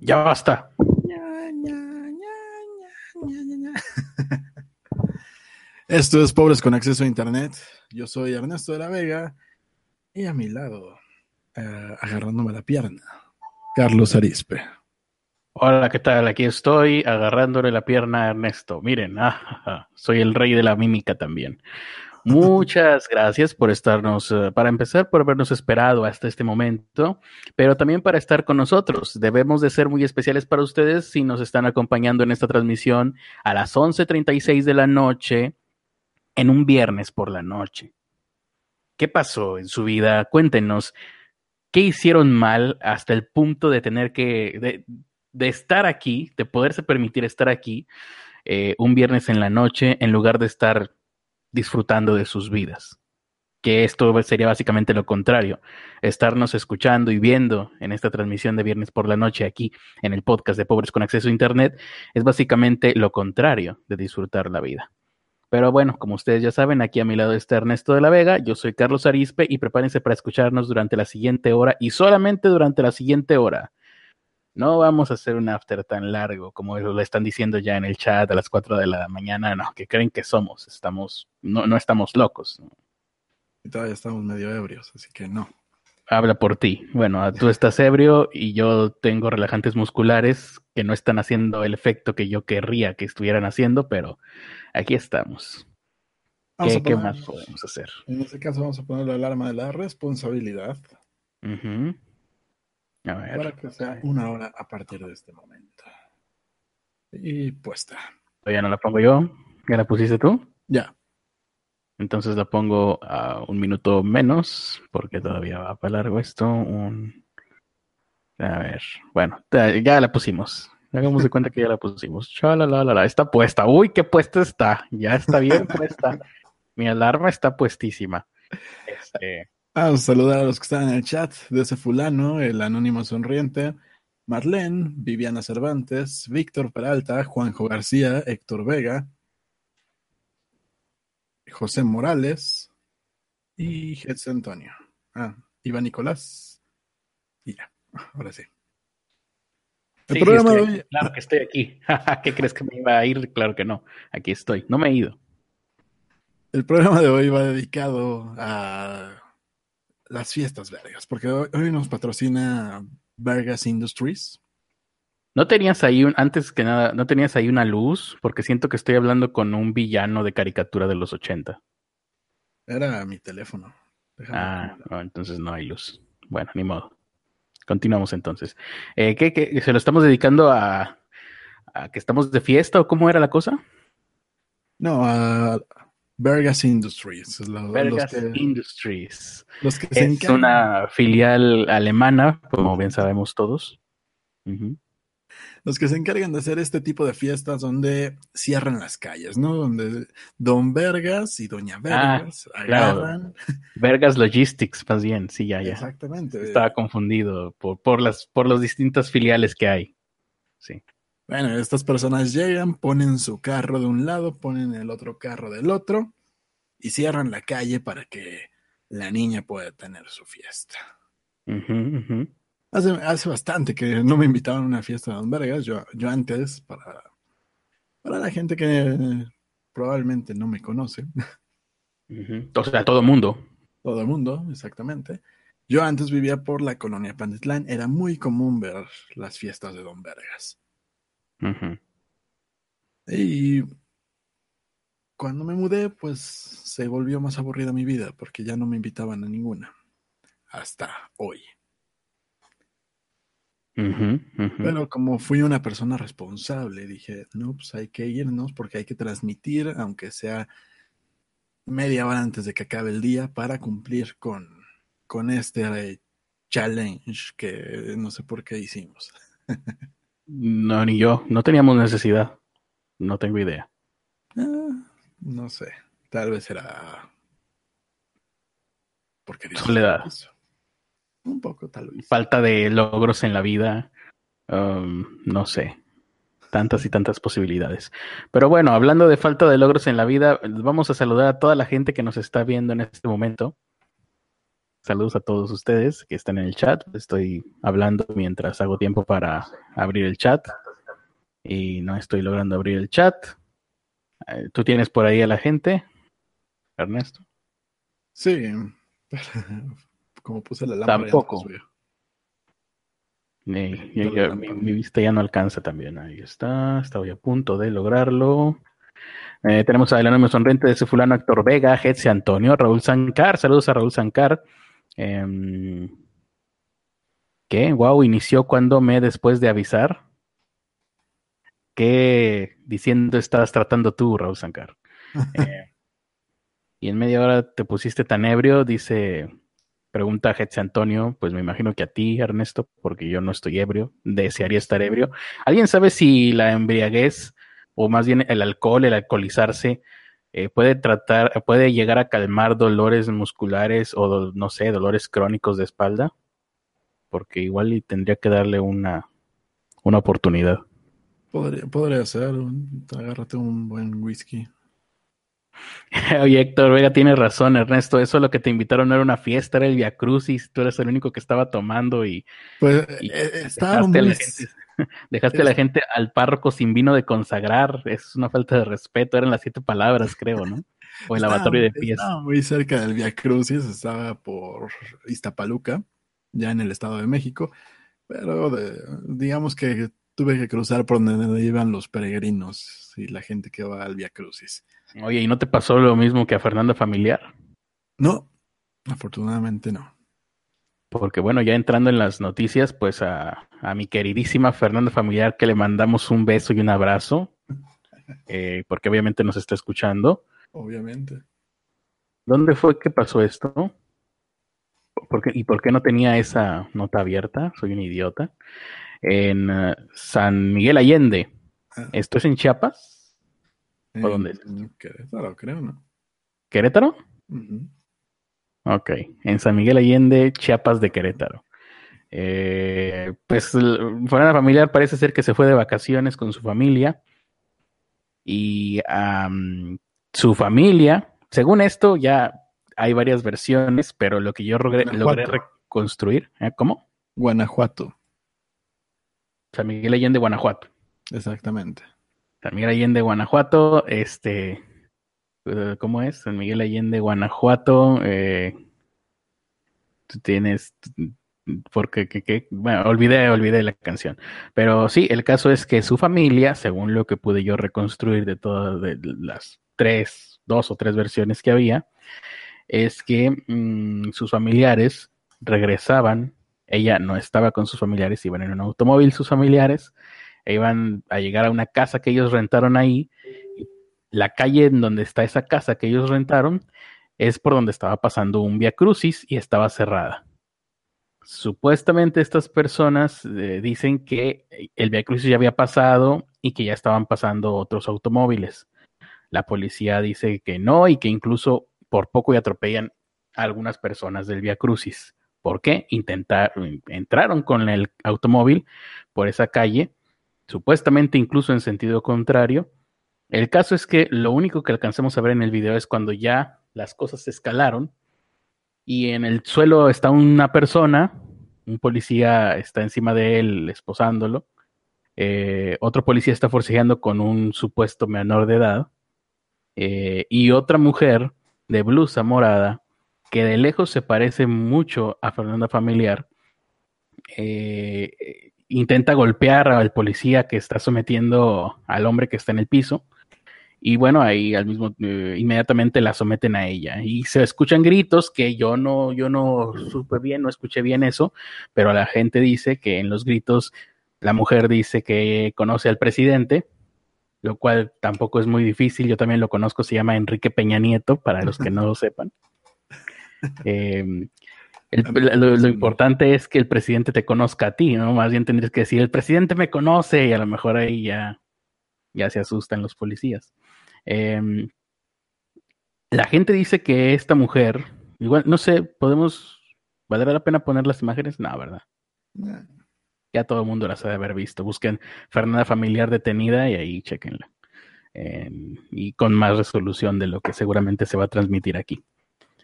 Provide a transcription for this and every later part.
Ya basta. Esto es Pobres con Acceso a Internet. Yo soy Ernesto de la Vega y a mi lado, eh, agarrándome la pierna, Carlos Arispe. Hola, ¿qué tal? Aquí estoy agarrándole la pierna a Ernesto. Miren, ah, soy el rey de la mímica también. Muchas gracias por estarnos, eh, para empezar, por habernos esperado hasta este momento, pero también para estar con nosotros. Debemos de ser muy especiales para ustedes si nos están acompañando en esta transmisión a las 11.36 de la noche, en un viernes por la noche. ¿Qué pasó en su vida? Cuéntenos, ¿qué hicieron mal hasta el punto de tener que, de estar aquí, de poderse permitir estar aquí eh, un viernes en la noche en lugar de estar disfrutando de sus vidas. Que esto sería básicamente lo contrario, estarnos escuchando y viendo en esta transmisión de viernes por la noche aquí en el podcast de Pobres con Acceso a Internet es básicamente lo contrario de disfrutar la vida. Pero bueno, como ustedes ya saben, aquí a mi lado está Ernesto de la Vega, yo soy Carlos Arispe y prepárense para escucharnos durante la siguiente hora y solamente durante la siguiente hora no vamos a hacer un after tan largo como lo están diciendo ya en el chat a las 4 de la mañana, no, que creen que somos, estamos, no, no estamos locos. Y todavía estamos medio ebrios, así que no. Habla por ti. Bueno, tú estás ebrio y yo tengo relajantes musculares que no están haciendo el efecto que yo querría que estuvieran haciendo, pero aquí estamos. ¿Qué, más podemos hacer? En este caso vamos a poner la alarma de la responsabilidad. Para que sea una hora a partir de este momento. Y puesta. ¿Todavía no la pongo yo? ¿Ya la pusiste tú? Ya. Entonces la pongo a un minuto menos, porque todavía va para largo esto. Un... A ver, bueno, ya la pusimos. Hagamos de cuenta que ya la pusimos. la está puesta. Uy, qué puesta está. Ya está bien puesta. Mi alarma está puestísima. Este, Vamos a saludar a los que están en el chat de ese fulano, el anónimo sonriente, Marlene, Viviana Cervantes, Víctor Peralta, Juanjo García, Héctor Vega, José Morales y Hetz Antonio. Ah, Iván Nicolás. Y ya, ahora sí. El programa de hoy... Claro que estoy aquí. ¿Qué crees que me iba a ir? Claro que no. Aquí estoy. No me he ido. El programa de hoy va dedicado a las fiestas vergas, porque hoy, nos patrocina Vergas Industries. ¿No tenías ahí, un, antes que nada, no tenías ahí una luz? Porque siento que estoy hablando con un villano de caricatura de los 80. Era mi teléfono. ah, entonces no hay luz. Bueno, ni modo. Continuamos entonces. Eh, ¿qué, ¿qué, se lo estamos dedicando a, a que estamos de fiesta o cómo era la cosa? No, a, Vergas Industries. Vergas Industries. es una filial alemana, como bien sabemos todos. Los que se encargan de hacer este tipo de fiestas donde cierran las calles, ¿no? Donde Don Vergas y Doña ah, Vergas agarran. Vergas Logistics, más bien, sí, ya, ya. Exactamente. Estaba confundido por, por, las, por las distintas filiales que hay. Sí. Bueno, estas personas llegan, ponen su carro de un lado, ponen el otro carro del otro y cierran la calle para que la niña pueda tener su fiesta. Hace, hace, bastante que no me invitaban a una fiesta de Don Vergas. Yo, yo antes, para, para la gente que probablemente no me conoce. O sea, todo el mundo. Todo el mundo, exactamente. Yo antes vivía por la colonia Pantitlán. Era muy común ver las fiestas de Don Vergas. Y cuando me mudé, pues se volvió más aburrida mi vida porque ya no me invitaban a ninguna. Hasta hoy. Pero como fui una persona responsable, dije, no, pues hay que irnos porque hay que transmitir, aunque sea media hora antes de que acabe el día, para cumplir con, con este challenge que no sé por qué hicimos. No, ni yo. No teníamos necesidad. No tengo idea. Ah, no sé. Tal vez era. Porque Soledad. Un poco, tal vez. Falta de logros en la vida. Um, no sé. tantas y tantas posibilidades. Pero bueno, hablando de falta de logros en la vida, vamos a saludar a toda la gente que nos está viendo en este momento. Saludos a todos ustedes que están en el chat. Estoy hablando mientras hago tiempo para abrir el chat y no estoy logrando abrir el chat. Eh, ¿Tú tienes por ahí a la gente, Ernesto? Sí, como puse la lámpara. Tampoco. mi, vista ya no alcanza también. Ahí está, estaba a punto de lograrlo. Eh, tenemos a Elena Sonriente de ese fulano Héctor Vega, Jetsi Antonio, Raúl Sancar. Saludos a Raúl Sancar. Eh, ¿Qué? Wow, inició cuando me después de avisar. ¿Qué diciendo estás tratando tú, Raúl Sancar? Eh, y en media hora te pusiste tan ebrio, dice, pregunta a Antonio, pues me imagino que a ti, Ernesto, porque yo no estoy ebrio, desearía estar ebrio. ¿Alguien sabe si la embriaguez, o más bien el alcohol, el alcoholizarse, eh, puede tratar, puede llegar a calmar dolores musculares o, no sé, dolores crónicos de espalda? Porque igual tendría que darle una, una oportunidad. Podría, podría ser, agárrate un buen whisky. Oye, Héctor Vega tiene razón, Ernesto. Eso es lo que te invitaron no era una fiesta, era el Via Crucis. Tú eres el único que estaba tomando y. Pues eh, estaba dejaste, a la gente, dejaste a la gente al párroco sin vino de consagrar. Es una falta de respeto. Eran las siete palabras, creo, ¿no? O el lavatorio de pies. Estaba muy cerca del Via Crucis, estaba por Iztapaluca, ya en el Estado de México. Pero digamos que tuve que cruzar por donde iban los peregrinos y la gente que va al Via Crucis. Oye, ¿y no te pasó lo mismo que a Fernanda Familiar? No, afortunadamente no. Porque bueno, ya entrando en las noticias, pues a, mi queridísima Fernanda Familiar que le mandamos un beso y un abrazo, eh, porque obviamente nos está escuchando. Obviamente. ¿Dónde fue que pasó esto? ¿Y por qué no tenía esa nota abierta? Soy un idiota en eh, San Miguel Allende. Ah. ¿Esto es en Chiapas? ¿O dónde es? Querétaro, creo, ¿no? ¿Querétaro? Ok, en San Miguel Allende, Chiapas de Querétaro. Eh, pues fuera familiar parece ser que se fue de vacaciones con su familia y su familia, según esto ya hay varias versiones, pero lo que yo logré, reconstruir, ¿eh? ¿cómo? Guanajuato. San Miguel Allende, Guanajuato. Exactamente. San Miguel Allende, Guanajuato, este, eh, ¿cómo es? San Miguel Allende, Guanajuato, eh, tú tienes, porque, que, bueno, olvidé, olvidé la canción. Pero sí, el caso es que su familia, según lo que pude yo reconstruir de todas las tres, dos o tres versiones que había, es que mm, sus familiares regresaban ella no estaba con sus familiares, iban en un automóvil sus familiares, e iban a llegar a una casa que ellos rentaron ahí. La calle en donde está esa casa que ellos rentaron es por donde estaba pasando un Via Crucis y estaba cerrada. Supuestamente estas personas eh, dicen que el Via Crucis ya había pasado y que ya estaban pasando otros automóviles. La policía dice que no y que incluso por poco y atropellan a algunas personas del Via Crucis. ¿Por qué? Intentaron, entraron con el automóvil por esa calle, supuestamente incluso en sentido contrario. El caso es que lo único que alcanzamos a ver en el video es cuando ya las cosas se escalaron y en el suelo está una persona, un policía está encima de él esposándolo, eh, otro policía está forcejeando con un supuesto menor de edad eh, y otra mujer de blusa morada que de lejos se parece mucho a Fernanda Familiar, eh, intenta golpear al policía que está sometiendo al hombre que está en el piso. Y bueno, ahí al mismo eh, inmediatamente la someten a ella. Y se escuchan gritos que yo no, yo no supe bien, no escuché bien eso, pero la gente dice que en los gritos la mujer dice que conoce al presidente, lo cual tampoco es muy difícil. Yo también lo conozco, se llama Enrique Peña Nieto, para los que no lo sepan. Eh, lo, importante es que el presidente te conozca a ti, ¿no? Más bien tendrías que decir, el presidente me conoce y a lo mejor ahí ya, ya se asustan los policías. Em, la gente dice que esta mujer, igual, no sé, podemos, ¿valdrá la pena poner las imágenes? No, ¿verdad? Ya todo el mundo las ha de haber visto. Busquen Fernanda Familiar detenida y ahí chequenla. y con más resolución de lo que seguramente se va a transmitir aquí.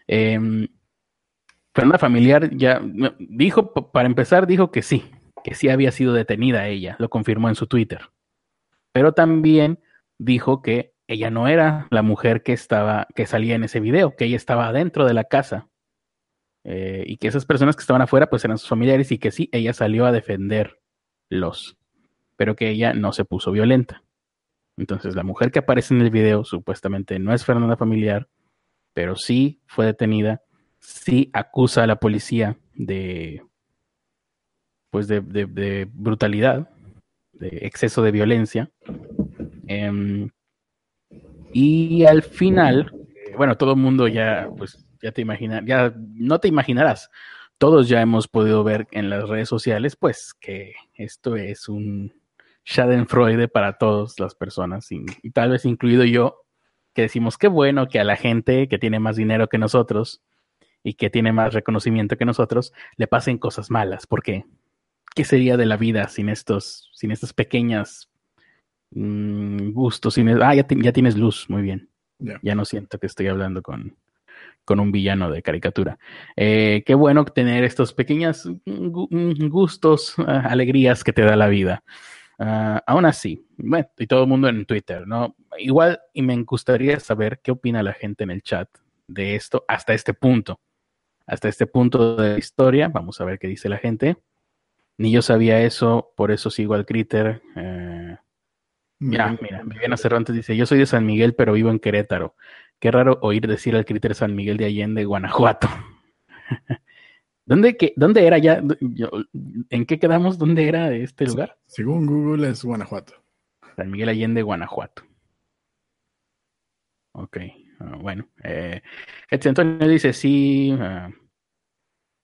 Em, Fernanda Familiar ya dijo, para empezar, dijo que sí, que sí había sido detenida ella, lo confirmó en su Twitter. Pero también dijo que ella no era la mujer que estaba, que salía en ese video, que ella estaba dentro de la casa. Eh, y que esas personas que estaban afuera, pues eran sus familiares, y que sí, ella salió a defenderlos, pero que ella no se puso violenta. Entonces, la mujer que aparece en el video supuestamente no es Fernanda Familiar, pero sí fue detenida, sí acusa a la policía de, pues de, de brutalidad, de exceso de violencia. Em, y al final, bueno, todo el mundo ya, pues, ya te imaginas, ya no te imaginarás. Todos ya hemos podido ver en las redes sociales, pues, que esto es un Schadenfreude para todas las personas, y, tal vez incluido yo, que decimos que bueno que a la gente que tiene más dinero que nosotros y que tiene más reconocimiento que nosotros le pasen cosas malas, porque ¿qué sería de la vida sin estos, sin estas pequeñas mm, gustos? Sin, ah, ya, ya, tienes luz, muy bien. Ya no siento que estoy hablando con, con un villano de caricatura. Eh, qué bueno tener estos pequeños mm, gustos, ah, alegrías que te da la vida. Ah, aún así, bueno, y todo el mundo en Twitter, ¿no? Igual, y me gustaría saber qué opina la gente en el chat de esto hasta este punto. Hasta este punto de la historia, vamos a ver qué dice la gente. Ni yo sabía eso, por eso sigo al Critter. Eh, mira, mira, Viviana Cervantes dice, yo soy de San Miguel, pero vivo en Querétaro. Qué raro oír decir al Critter San Miguel de Allende, Guanajuato. ¿Dónde, ¿Dónde era ya? ¿En qué quedamos? ¿Dónde era este lugar? Según Google es Guanajuato. San Miguel Allende, Guanajuato. Ok, ah, bueno. Eh, Antonio dice, sí, ah,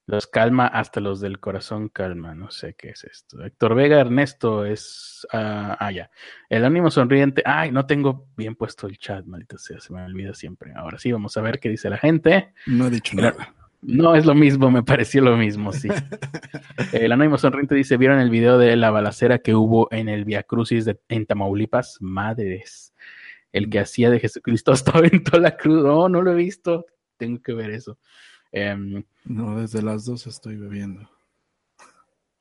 los calma hasta los del corazón calma. No sé qué es esto. Héctor Vega Ernesto es. ah, ah ya. El ánimo sonriente. Ay, no tengo bien puesto el chat, maldita sea. Se me olvida siempre. Ahora sí, vamos a ver qué dice la gente. No he dicho nada. No es lo mismo, me pareció lo mismo, sí. el anónimo sonriente dice: ¿Vieron el video de la balacera que hubo en el Via Crucis de, en Tamaulipas? Madres. El que hacía de Jesucristo hasta aventó la cruz. No, no lo he visto. Tengo que ver eso. Em, no, desde las dos estoy bebiendo.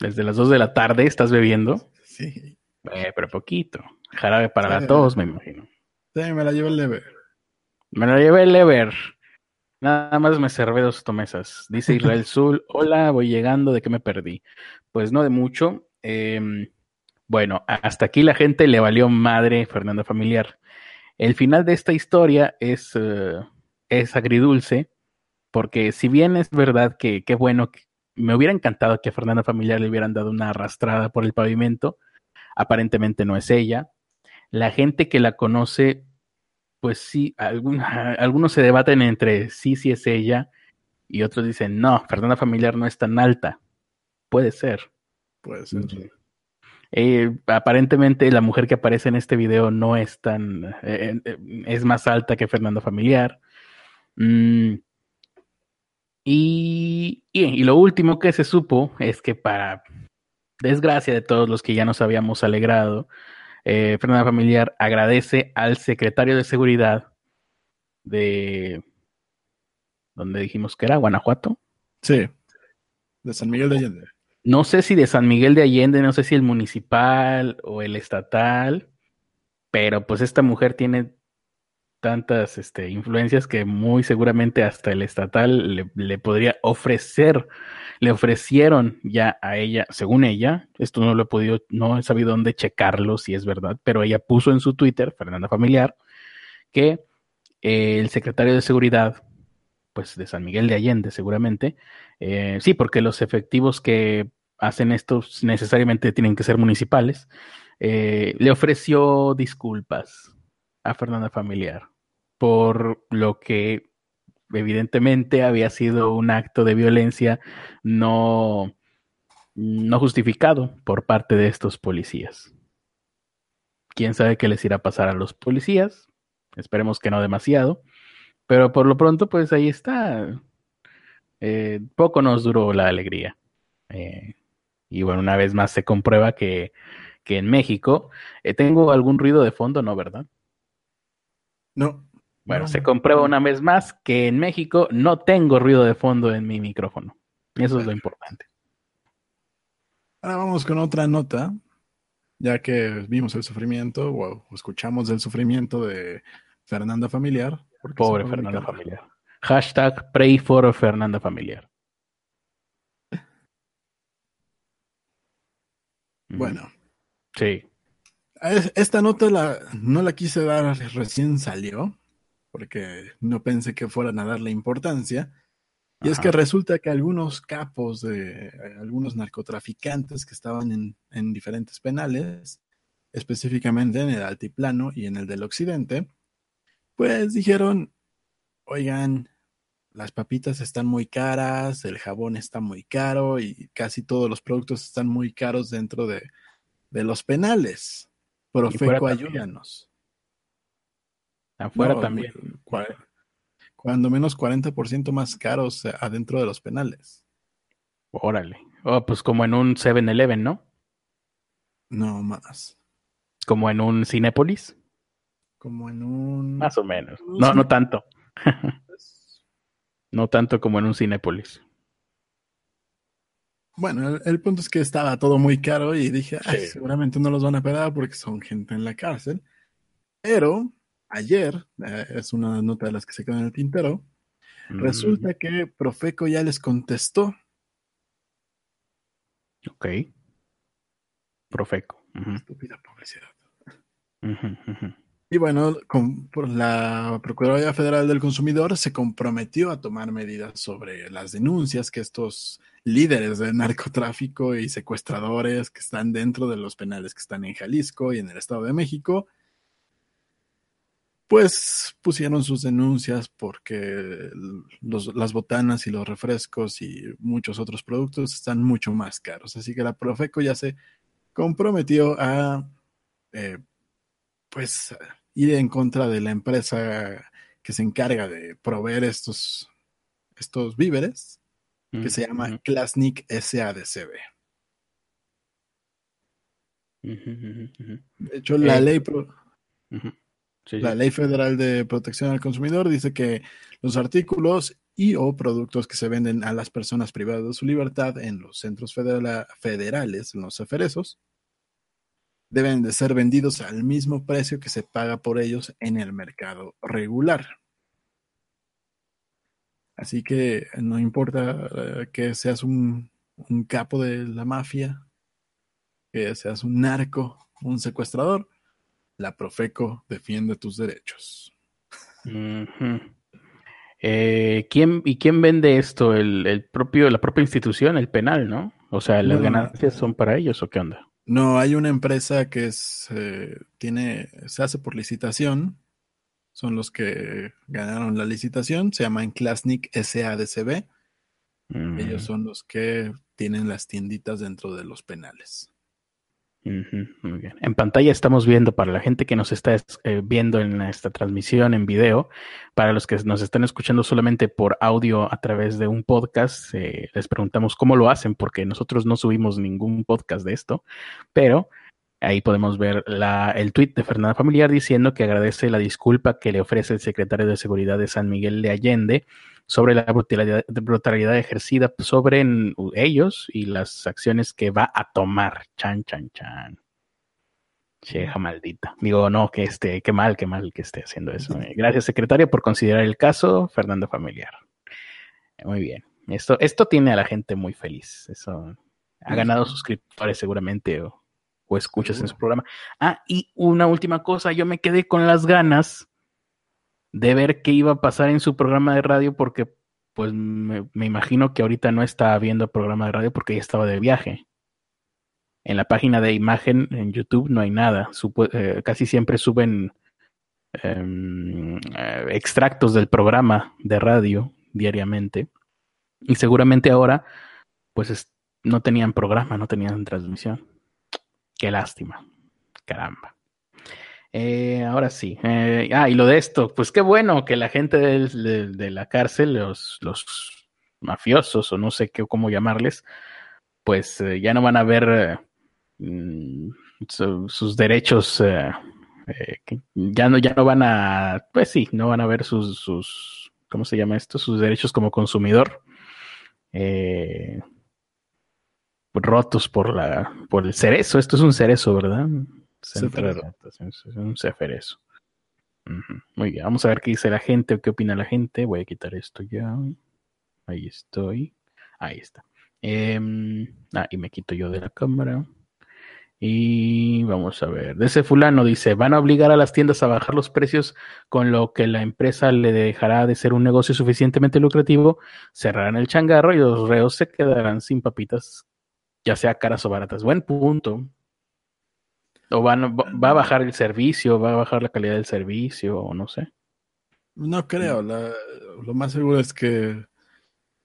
Desde las dos de la tarde estás bebiendo. Sí. Eh, pero poquito. Jarabe para la tos, me imagino. Sí, me la llevé el lever. Me la llevé el lever. Nada más me servé dos tomesas. Dice Israel Zul, hola, voy llegando, ¿de qué me perdí? Pues no de mucho. Em, bueno, hasta aquí la gente le valió madre Fernanda Familiar. El final de esta historia es, eh, es agridulce, porque si bien es verdad que qué bueno, me hubiera encantado que a Fernanda Familiar le hubieran dado una arrastrada por el pavimento, aparentemente no es ella. La gente que la conoce, pues sí, algunos se debaten entre sí, sí es ella, y otros dicen, no, Fernanda Familiar no es tan alta. Puede ser. Puede ser. Eh, aparentemente la mujer que aparece en este video no es tan, eh, eh, es más alta que Fernanda Familiar. Mm, y, y, lo último que se supo es que para desgracia de todos los que ya nos habíamos alegrado, eh, Fernanda Familiar agradece al secretario de Seguridad de... donde dijimos que era? ¿Guanajuato? Sí, de San Miguel de Allende. No sé si de San Miguel de Allende, no sé si el municipal o el estatal, pero pues esta mujer tiene tantas este, influencias que muy seguramente hasta el estatal le, podría ofrecer, le ofrecieron ya a ella, según ella, esto no lo he podido, no he sabido dónde checarlo si es verdad, pero ella puso en su Twitter, Fernanda Familiar, que el secretario de seguridad, pues de San Miguel de Allende seguramente, eh, sí, porque los efectivos que hacen esto necesariamente tienen que ser municipales, eh, le ofreció disculpas a Fernanda Familiar por lo que evidentemente había sido un acto de violencia no, no justificado por parte de estos policías. Quién sabe qué les irá a pasar a los policías. Esperemos que no demasiado. Pero por lo pronto, pues ahí está. Eh, poco nos duró la alegría. Eh, Y bueno, una vez más se comprueba que, que en México, eh, ¿tengo algún ruido de fondo? No, ¿verdad? No. Bueno, se comprueba una vez más que en México no tengo ruido de fondo en mi micrófono. Eso es lo importante. Ahora vamos con otra nota, ya que vimos el sufrimiento o escuchamos el sufrimiento de Fernanda Familiar. Pobre Fernanda Familiar. Hashtag pray for Fernanda Familiar. Bueno. Sí. Esta nota la, no la quise dar recién salió, porque no pensé que fueran a darle importancia. Y es que resulta que algunos capos de algunos narcotraficantes que estaban en, en, diferentes penales, específicamente en el altiplano y en el del occidente, pues dijeron, oigan, las papitas están muy caras, el jabón está muy caro y casi todos los productos están muy caros dentro de, de los penales. Profeco, ayúdanos. Afuera también. Cuando menos 40% más caros adentro de los penales. Órale. Oh, pues como en un 7-Eleven, ¿no? No más. Como en un Cinépolis. Como en un. Más o menos. No, no tanto. no tanto como en un Cinépolis. Bueno, el, punto es que estaba todo muy caro y dije, seguramente no los van a pegar porque son gente en la cárcel. Pero ayer, eh, es una nota de las que se quedan en el tintero, resulta mm. que Profeco ya les contestó. Ok. Profeco. Estúpida publicidad. Y bueno, con, por la Procuraduría Federal del Consumidor se comprometió a tomar medidas sobre las denuncias que estos líderes de narcotráfico y secuestradores que están dentro de los penales que están en Jalisco y en el Estado de México, pues pusieron sus denuncias porque las botanas y los refrescos y muchos otros productos están mucho más caros. Así que la Profeco ya se comprometió a, eh, pues, ir en contra de la empresa que se encarga de proveer estos, estos víveres, que se llama Klasnik SADCB. De hecho, la eh, ley... la ley federal de protección al consumidor dice que los artículos y o productos que se venden a las personas privadas de su libertad en los centros federales, en los aferesos, deben de ser vendidos al mismo precio que se paga por ellos en el mercado regular. Así que no importa eh, que seas un, capo de la mafia, que seas un narco, un secuestrador, la Profeco defiende tus derechos. Eh, ¿quién, ¿Y quién vende esto? El, propio, la propia institución, el penal, ¿no? O sea, ¿las ganancias son para ellos o qué onda? No, hay una empresa que es, eh, tiene, se hace por licitación. Son los que ganaron la licitación. Se llaman Klasnik SADCB. Ellos son los que tienen las tienditas dentro de los penales muy bien. En pantalla estamos viendo, para la gente que nos está eh, viendo en esta transmisión en video, para los que nos están escuchando solamente por audio a través de un podcast, eh, les preguntamos cómo lo hacen, porque nosotros no subimos ningún podcast de esto, pero Ahí podemos ver la, el tuit de Fernanda Familiar diciendo que agradece la disculpa que le ofrece el secretario de Seguridad de San Miguel de Allende sobre la brutalidad, brutalidad ejercida sobre ellos y las acciones que va a tomar. Chan, chan, chan. Cheja maldita. Digo, no, que esté, qué mal, qué mal que esté haciendo eso. Eh, gracias, secretario, por considerar el caso, Fernando Familiar. Muy bien. Esto, esto tiene a la gente muy feliz. Eso ha ganado suscriptores seguramente o o escuchas en su programa. Ah, y una última cosa, yo me quedé con las ganas de ver qué iba a pasar en su programa de radio porque pues me, imagino que ahorita no está viendo programa de radio porque ya estaba de viaje. En la página de imagen en YouTube no hay nada. Eh, casi siempre suben em, eh, extractos del programa de radio diariamente. Y seguramente ahora, pues no tenían programa, no tenían transmisión. Qué lástima. Caramba. Eh, ahora sí. Eh, ah, y lo de esto, pues qué bueno que la gente de, la cárcel, los, mafiosos o no sé qué, cómo llamarles, pues eh, ya no van a ver mm, sus derechos, ya, no, ya no van a, pues sí, no van a ver sus, sus ¿cómo se llama esto? Sus derechos como consumidor. rotos por la por el cerezo. Esto es un cerezo, ¿verdad? Es un ceferezo. Muy bien, vamos a ver qué dice la gente o qué opina la gente. Voy a quitar esto ya. Ahí estoy. Ahí está. Em, ah, y me quito yo de la cámara. Y vamos a ver. De ese fulano dice, van a obligar a las tiendas a bajar los precios con lo que la empresa le dejará de ser un negocio suficientemente lucrativo, cerrarán el changarro y los reos se quedarán sin papitas, ya sea caras o baratas. Buen punto. O van, va a bajar el servicio, va a bajar la calidad del servicio, o no sé. No creo, lo más seguro es que,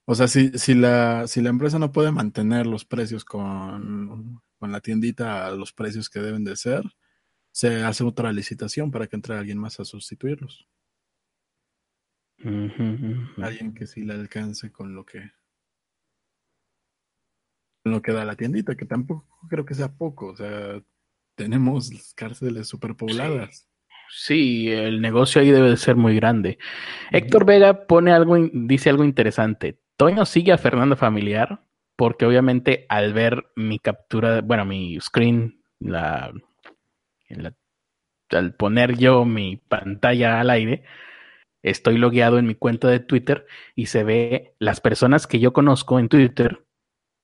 o sea, si, si, la, si la empresa no puede mantener los precios con, con la tiendita a los precios que deben de ser, se hace otra licitación para que entre alguien más a sustituirlos. Alguien que sí le alcance con lo que con lo que da la tiendita, que tampoco creo que sea poco, o sea, tenemos cárceles superpobladas. Sí, el negocio ahí debe de ser muy grande. Héctor Vega pone algo, dice algo interesante. Toño sigue a Fernando Familiar porque obviamente al ver mi captura, bueno, mi screen, la, al poner yo mi pantalla al aire, estoy logueado en mi cuenta de Twitter y se ve las personas que yo conozco en Twitter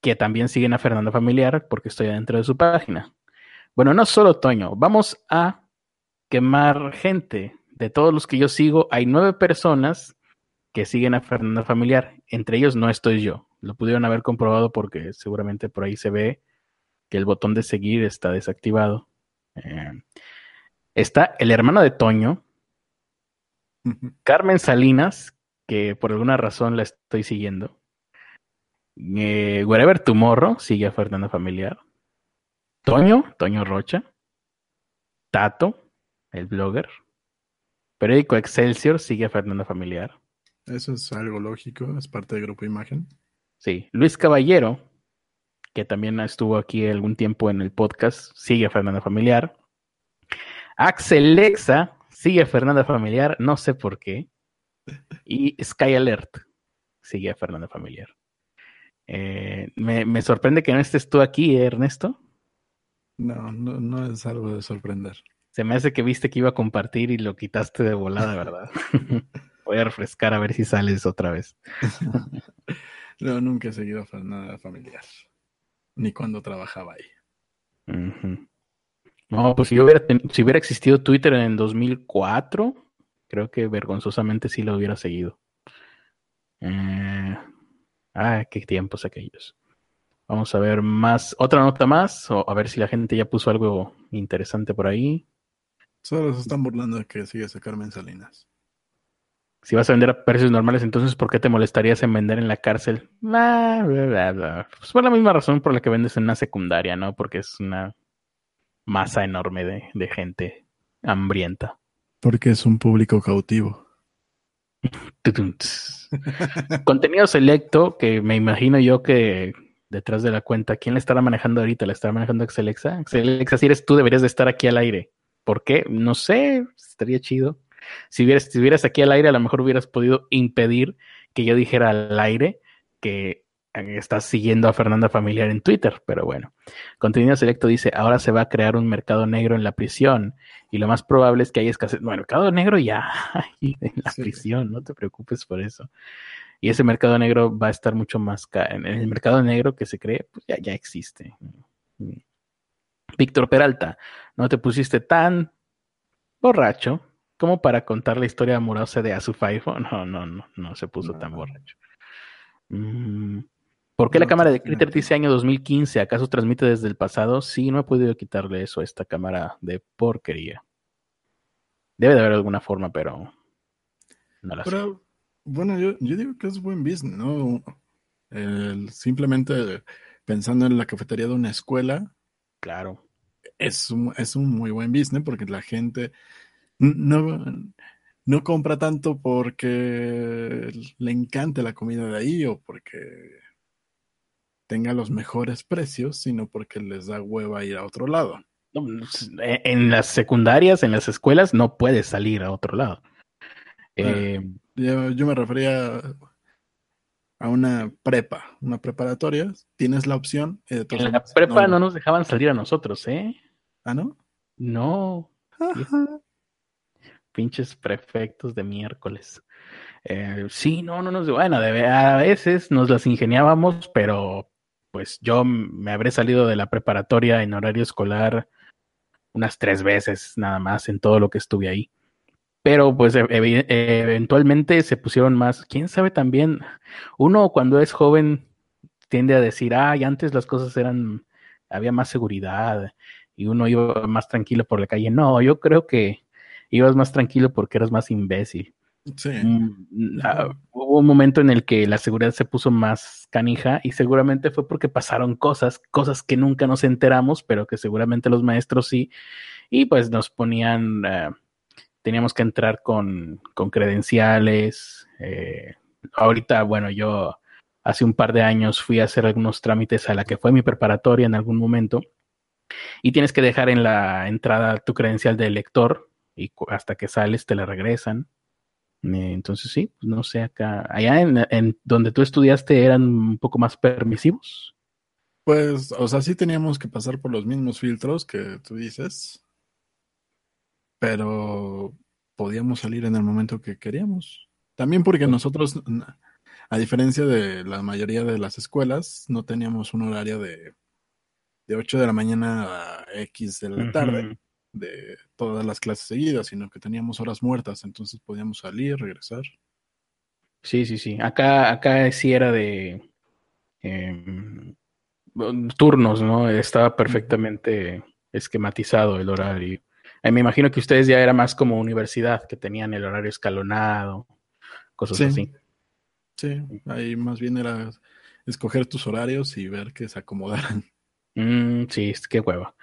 que también siguen a Fernando Familiar porque estoy dentro de su página. Bueno, no solo Toño, vamos a quemar gente. De todos los que yo sigo, hay nueve personas que siguen a Fernando Familiar. Entre ellos no estoy yo. Lo pudieron haber comprobado porque seguramente por ahí se ve que el botón de seguir está desactivado. Eh, está el hermano de Toño, Carmen Salinas, que por alguna razón la estoy siguiendo. Eh, Wherever Tomorrow sigue a Fernando Familiar. Toño, Toño Rocha, Tato, el blogger, Periódico Excelsior sigue a Fernando Familiar. Eso es algo lógico, es parte del grupo Imagen. Sí, Luis Caballero, que también estuvo aquí algún tiempo en el podcast, sigue a Fernando Familiar. Axel Lexa sigue a Fernanda Familiar, no sé por qué. Y Sky Alert sigue a Fernanda Familiar. Eh, me, me, sorprende que no estés tú aquí, ¿eh, Ernesto. No, no, no es algo de sorprender. Se me hace que viste que iba a compartir y lo quitaste de volada, ¿verdad? Voy a refrescar a ver si sales otra vez. no, nunca he seguido nada familiar. Ni cuando trabajaba ahí. No, pues si hubiera, si hubiera existido Twitter en 2004, creo que vergonzosamente sí lo hubiera seguido. Eh, ah, qué tiempos aquellos. Vamos a ver más, otra nota más, o a ver si la gente ya puso algo interesante por ahí. Solo se están burlando de que sigue a Carmen Salinas. Si vas a vender a precios normales, entonces ¿por qué te molestarías en vender en la cárcel? Pues por la misma razón por la que vendes en una secundaria, ¿no? Porque es una masa enorme de, de gente hambrienta. Porque es un público cautivo. Contenido selecto que me imagino yo que detrás de la cuenta. ¿Quién la estará manejando ahorita? ¿La estará manejando Axelexa? Axelexa, si eres tú, deberías de estar aquí al aire. ¿Por qué? No sé, estaría chido. Si hubieras, si estuvieras aquí al aire, a lo mejor hubieras podido impedir que yo dijera al aire que estás siguiendo a Fernanda Familiar en Twitter, pero bueno. Contenido Selecto dice, ahora se va a crear un mercado negro en la prisión y lo más probable es que haya escasez. Bueno, mercado negro ya hay en la prisión, no te preocupes por eso. Y ese mercado negro va a estar mucho más caro. En el mercado negro que se cree, pues ya, ya existe. Víctor Peralta, no te pusiste tan borracho como para contar la historia amorosa de Azufaiho. No, no, no, no se puso tan borracho. Mm, ¿Por qué la cámara de Critter dice año 2015? ¿Acaso transmite desde el pasado? Sí, no he podido quitarle eso a esta cámara de porquería. Debe de haber alguna forma, pero no la sé. Bueno, yo, digo que es buen business, ¿no? simplemente pensando en la cafetería de una escuela. Claro. Es un, es un muy buen business porque la gente no, no compra tanto porque le encante la comida de ahí o porque tenga los mejores precios, sino porque les da hueva ir a otro lado. Pues, e, en las secundarias, en las escuelas, no puedes salir a otro lado. Eh, yo, me refería a una prepa, una preparatoria. Tienes la opción. Eh, en la prepa no, nos dejaban salir a nosotros, ¿eh? ¿Ah, no? No. Pinches prefectos de miércoles. Eh, sí, no, no nos. Bueno, a veces nos las ingeniábamos, pero pues yo me habré salido de la preparatoria en horario escolar unas tres veces nada más en todo lo que estuve ahí. Pero pues eventualmente se pusieron más, quién sabe también, uno cuando es joven tiende a decir, ay, antes las cosas eran, había más seguridad y uno iba más tranquilo por la calle. No, yo creo que ibas más tranquilo porque eras más imbécil. Sí. Mm, hubo un momento en el que la seguridad se puso más canija y seguramente fue porque pasaron cosas, cosas que nunca nos enteramos, pero que seguramente los maestros sí, y pues nos ponían, eh, teníamos que entrar con, con credenciales. Eh, ahorita, bueno, yo hace un par de años fui a hacer algunos trámites a la que fue mi preparatoria en algún momento y tienes que dejar en la entrada tu credencial de lector y hasta que sales te la regresan entonces sí, pues, no sé, acá, allá en, donde tú estudiaste eran un poco más permisivos. Pues, o sea, sí teníamos que pasar por los mismos filtros que tú dices, pero podíamos salir en el momento que queríamos. También porque nosotros, a diferencia de la mayoría de las escuelas, no teníamos un horario de, de 8 de la mañana a X de la tarde de todas las clases seguidas, sino que teníamos horas muertas, entonces podíamos salir, regresar. Sí, sí, sí. Acá, acá sí era de em, turnos, ¿no? Estaba perfectamente esquematizado el horario. Eh, me imagino que ustedes ya era más como universidad, que tenían el horario escalonado, cosas así. Sí, ahí más bien era escoger tus horarios y ver que se acomodaran. Mm, sí, qué hueva.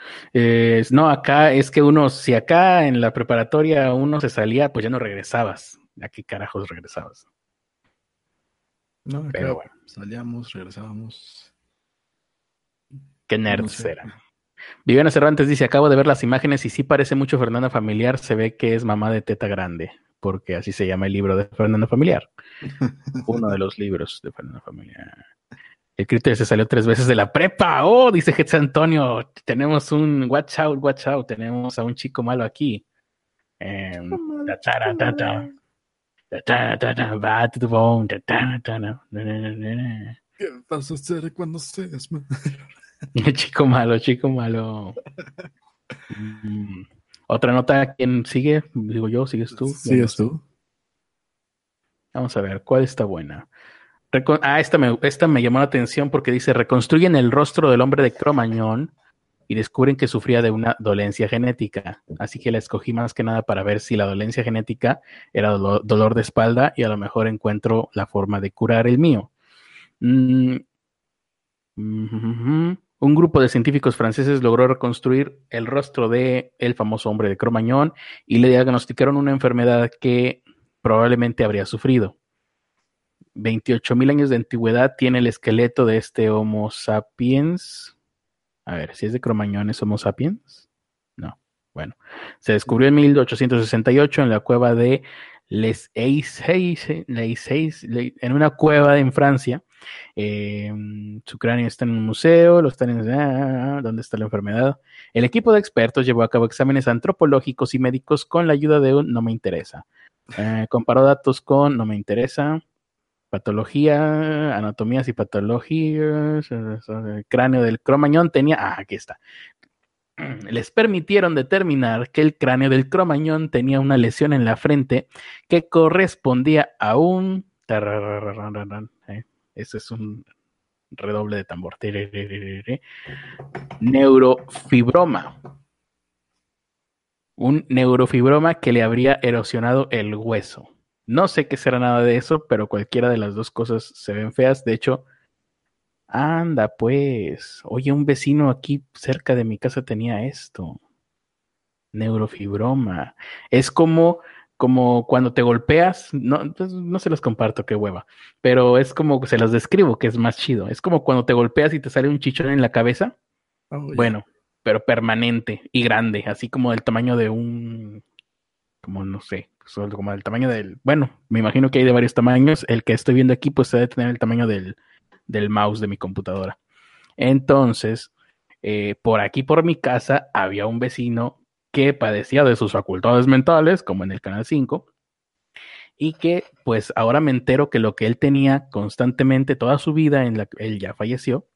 no, acá es que uno, si acá en la preparatoria uno se salía, pues ya no regresabas. ¿A qué carajos regresabas? No, pero bueno. Salíamos, regresábamos. Qué nerds eran. Viviana Cervantes dice: Acabo de ver las imágenes y sí parece mucho Fernanda Familiar. Se ve que es mamá de Teta Grande, porque así se llama el libro de Fernanda Familiar. Uno de los libros de Fernanda Familiar. El criterio se salió tres veces de la prepa. Oh, dice Hetz Antonio. Tenemos un watch out, watch out. Tenemos a un chico malo aquí. ¿Qué vas a hacer cuando seas malo? chico malo, chico malo. Mm. Otra nota, ¿quién sigue? Digo yo, ¿sigues tú? ¿Sigues tú? Vamos a ver, ¿cuál está buena? Ah, esta me, esta me llamó la atención porque dice, reconstruyen el rostro del hombre de Cromañón y descubren que sufría de una dolencia genética. Así que la escogí más que nada para ver si la dolencia genética era dolor, de espalda y a lo mejor encuentro la forma de curar el mío. Mm, un grupo de científicos franceses logró reconstruir el rostro de el famoso hombre de Cromañón y le diagnosticaron una enfermedad que probablemente habría sufrido. 28 mil años de antigüedad tiene el esqueleto de este Homo sapiens. A ver, si es de Cromañón, ¿es Homo sapiens? No. Bueno, se descubrió en 1868 en la cueva de Les Eiseis, en una cueva en Francia. Eh, su cráneo está en un museo, lo están en, ah, ¿dónde está la enfermedad? El equipo de expertos llevó a cabo exámenes antropológicos y médicos con la ayuda de un no me interesa. Eh, comparó datos con no me interesa, patología, anatomías y patologías, el cráneo del cromañón tenía, ah, aquí está. Les permitieron determinar que el cráneo del cromañón tenía una lesión en la frente que correspondía a un... ¿eh? Ese es un redoble de tambor. Neurofibroma. Un neurofibroma que le habría erosionado el hueso. No sé qué será nada de eso, pero cualquiera de las dos cosas se ven feas. De hecho, anda pues. Oye, un vecino aquí cerca de mi casa tenía esto. Neurofibroma. Es como como cuando te golpeas, no, pues, no se los comparto, qué hueva, pero es como, se los describo, que es más chido. Es como cuando te golpeas y te sale un chichón en la cabeza. Oh, bueno, pero permanente y grande, así como del tamaño de un, como no sé, como del tamaño del, bueno, me imagino que hay de varios tamaños. El que estoy viendo aquí, pues debe tener el tamaño del, del mouse de mi computadora. Entonces, eh, por aquí, por mi casa, había un vecino que padecía de sus facultades mentales, como en el Canal 5, y que pues ahora me entero que lo que él tenía constantemente toda su vida, en la él ya falleció,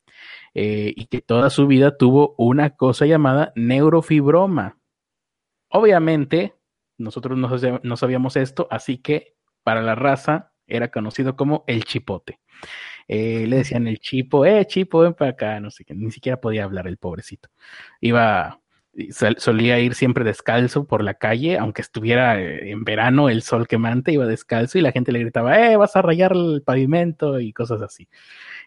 eh, y que toda su vida tuvo una cosa llamada neurofibroma. Obviamente, nosotros no, no sabíamos esto, así que para la raza era conocido como el chipote. Eh, le decían el chipo, eh, chipo, ven para acá, no sé qué, ni siquiera podía hablar el pobrecito. Iba solía ir siempre descalzo por la calle, aunque estuviera eh, en verano el sol quemante, iba descalzo y la gente le gritaba, eh, vas a rayar el pavimento y cosas así.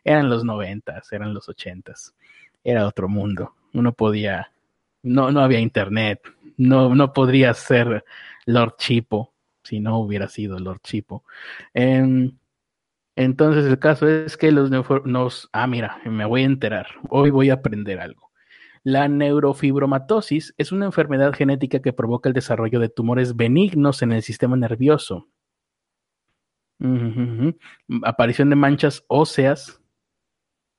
Eran los noventas, eran los ochentas, era otro mundo. Uno podía, no, no había internet, no, no podría ser Lord Chipo si no hubiera sido Lord Chipo. Em, entonces el caso es que los nos, ah, mira, me voy a enterar, hoy voy a aprender algo. La neurofibromatosis es una enfermedad genética que provoca el desarrollo de tumores benignos en el sistema nervioso. Aparición de manchas óseas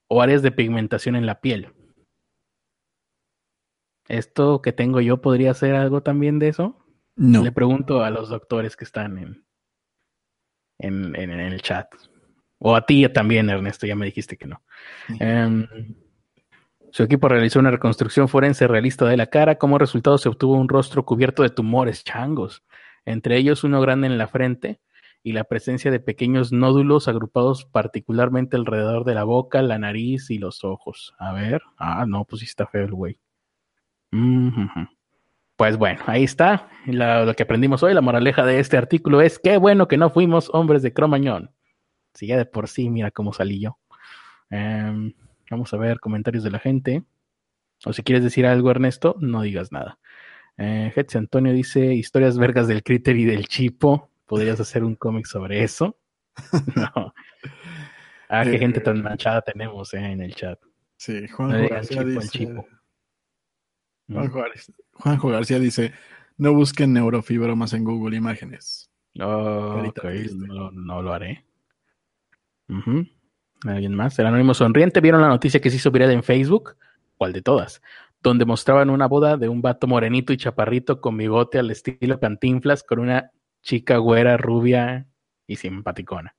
o áreas de pigmentación en la piel. ¿Esto que tengo yo podría ser algo también de eso? No. Le pregunto a los doctores que están en, en, el chat. O a ti también, Ernesto, ya me dijiste que no. Su equipo realizó una reconstrucción forense realista de la cara. Como resultado se obtuvo un rostro cubierto de tumores changos, entre ellos uno grande en la frente y la presencia de pequeños nódulos agrupados particularmente alrededor de la boca, la nariz y los ojos. A ver, ah, no, pues sí está feo el güey. Pues bueno, ahí está lo que aprendimos hoy. La moraleja de este artículo es qué bueno que no fuimos hombres de Cromañón. Si ya de por sí, mira cómo salí yo. Em, Vamos a ver comentarios de la gente. O si quieres decir algo, Ernesto, no digas nada. Eh, Antonio dice: Historias vergas del Critter y del Chipo. ¿Podrías hacer un cómic sobre eso? no. Ah, qué gente tan eh, manchada tenemos eh, en el chat. Sí, Juanjo García dice. Juanjo, García dice: No busquen neurofibromas en Google Imágenes. Oh, no, lo haré. ¿Alguien más? El anónimo sonriente. ¿Vieron la noticia que se hizo viral en Facebook? ¿Cuál de todas? Donde mostraban una boda de un vato morenito y chaparrito con bigote al estilo cantinflas con una chica güera, rubia y simpaticona.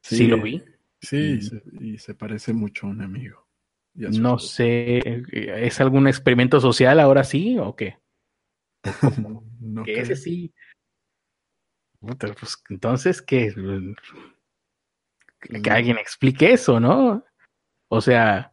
Sí, lo vi. Sí, y se parece mucho a un amigo. No sé, ¿es algún experimento social ahora sí o qué? no que ese sí. Pues, entonces, ¿qué? que alguien explique eso, ¿no? O sea,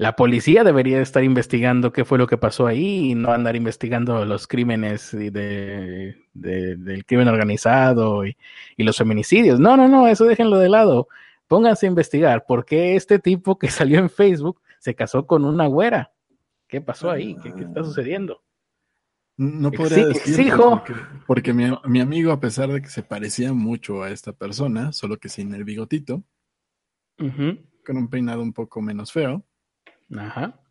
la policía debería estar investigando qué fue lo que pasó ahí y no andar investigando los crímenes de, del crimen organizado y, los feminicidios. No, no, no, eso déjenlo de lado. Pónganse a investigar por qué este tipo que salió en Facebook se casó con una güera. ¿Qué pasó ahí? ¿Qué, está sucediendo? No podría decir porque, porque mi, mi, amigo, a pesar de que se parecía mucho a esta persona, solo que sin el bigotito, con un peinado un poco menos feo, Ajá.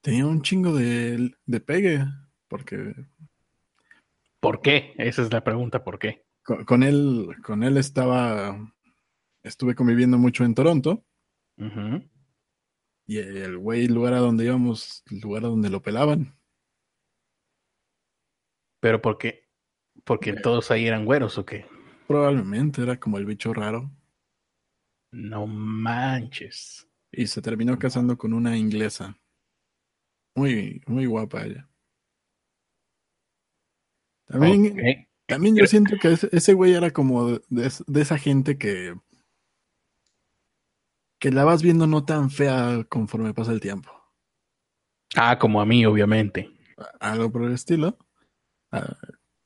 tenía un chingo de, de pegue, porque... ¿Por qué? Esa es la pregunta, ¿por qué? Con, él, con él estaba, estuve conviviendo mucho en Toronto. Y el güey, el lugar a donde íbamos, el lugar a donde lo pelaban, ¿Pero por qué? ¿Porque todos ahí eran güeros o qué? Probablemente, era como el bicho raro. No manches. Y se terminó casando con una inglesa. Muy, muy guapa ella. También, también yo siento que ese, güey era como de, esa gente que que la vas viendo no tan fea conforme pasa el tiempo. Ah, como a mí, obviamente. Algo por el estilo. Ah,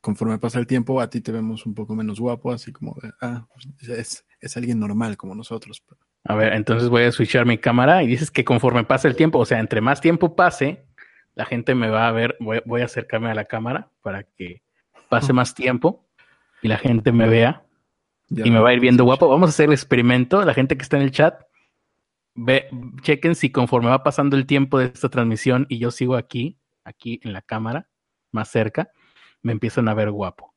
conforme pasa el tiempo, a ti te vemos un poco menos guapo, así como ah, es, es alguien normal como nosotros. A ver, entonces voy a switchar mi cámara y dices que conforme pasa el tiempo, o sea, entre más tiempo pase, la gente me va a ver, voy, a acercarme a la cámara para que pase más tiempo y la gente me vea y me va a ir viendo guapo. Vamos a hacer el experimento. La gente que está en el chat, ve, chequen si conforme va pasando el tiempo de esta transmisión y yo sigo aquí, aquí en la cámara, más cerca, me empiezan a ver guapo.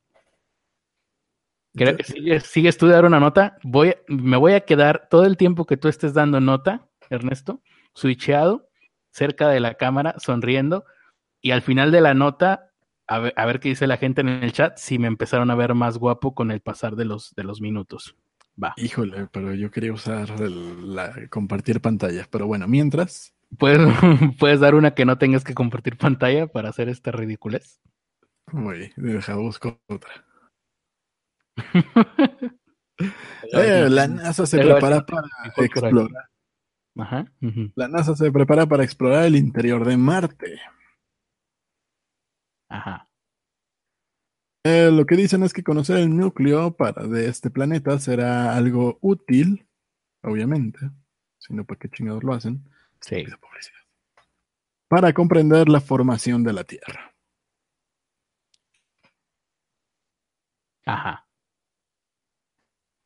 ¿Sigues tú de dar una nota? Voy, me voy a quedar todo el tiempo que tú estés dando nota, Ernesto, switcheado, cerca de la cámara, sonriendo, y al final de la nota a ver, qué dice la gente en el chat, si me empezaron a ver más guapo con el pasar de los, de los minutos. Va. Híjole, pero yo quería usar la compartir pantalla. Pero bueno, mientras. ¿Puedes, ¿Puedes dar una que no tengas que compartir pantalla para hacer esta ridiculez? Muy, deja busco otra. Eh, la NASA se prepara para explorar. Ajá. La NASA se prepara para explorar el interior de Marte. Ajá. Eh, lo que dicen es que conocer el núcleo para, de este planeta será algo útil, obviamente. Si no, ¿por qué chingados lo hacen? Sí. Para comprender la formación de la Tierra. Ajá.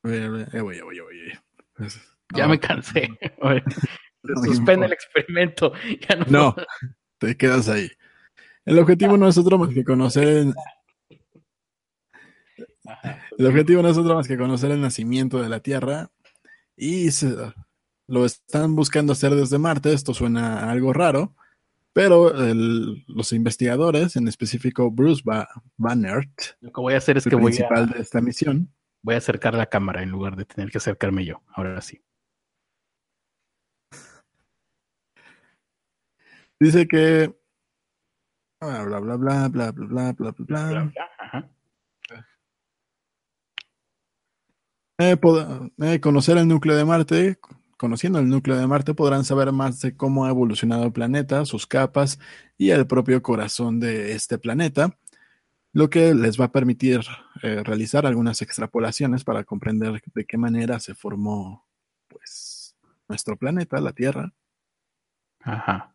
Eh, voy, voy, voy, Ya me cansé. Suspende el experimento. no, te quedas ahí. El objetivo no es otro más que conocer el... objetivo no es otro más que conocer el nacimiento de la Tierra y lo están buscando hacer desde Marte. Esto suena algo raro, pero los investigadores, en específico Bruce Bannert, lo que voy a hacer es que voy a de esta misión, voy a acercar la cámara en lugar de tener que acercarme yo. Ahora sí. Dice que bla, bla, bla, bla, bla, bla, bla, bla, bla. Eh, conocer el núcleo de Marte, conociendo el núcleo de Marte podrán saber más de cómo ha evolucionado el planeta, sus capas y el propio corazón de este planeta, lo que les va a permitir eh, realizar algunas extrapolaciones para comprender de qué manera se formó pues nuestro planeta, la Tierra. Ajá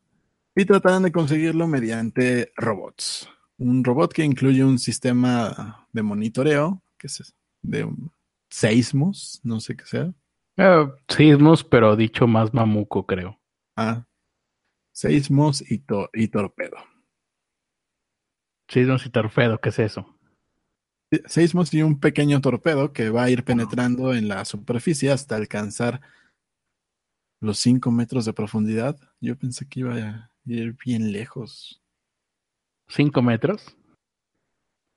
y tratarán de conseguirlo mediante robots. Un robot que incluye un sistema de monitoreo, que es de seismos, no sé qué sea. Eh, seismos, pero dicho más mamuco, creo. Ah, seismos y, y torpedo. Seismos y torpedo, ¿qué es eso? Seismos y un pequeño torpedo que va a ir penetrando en la superficie hasta alcanzar los 5 metros de profundidad. Yo pensé que iba a ir bien lejos. ¿Cinco metros?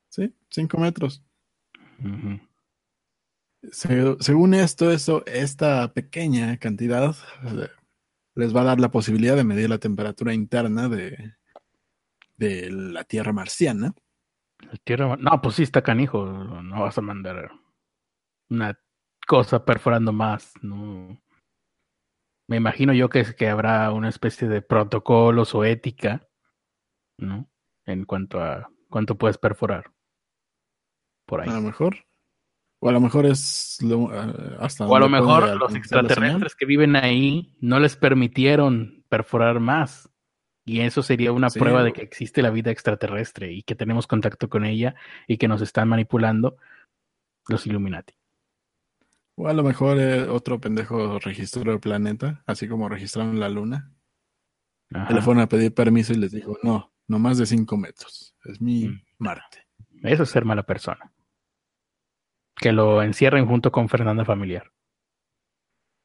Sí, cinco metros. Según esto, eso, esta pequeña cantidad eh, les va a dar la posibilidad de medir la temperatura interna de, de la Tierra marciana. La tierra, no, pues sí está canijo. No vas a mandar una cosa perforando más. No. Me imagino yo que, que habrá una especie de protocolos o ética, ¿no? En cuanto a cuánto puedes perforar. Por ahí. A lo mejor. O a lo mejor es hasta. O a lo mejor los extraterrestres que viven ahí no les permitieron perforar más. Y eso sería una prueba de que existe la vida extraterrestre y que tenemos contacto con ella y que nos están manipulando los Illuminati. O a lo mejor eh, otro pendejo registró el planeta, así como registraron la luna. Le fueron a pedir permiso y les dijo, no, no más de cinco metros. Es mi mm. Marte. Eso es ser mala persona. Que lo encierren junto con Fernanda Familiar.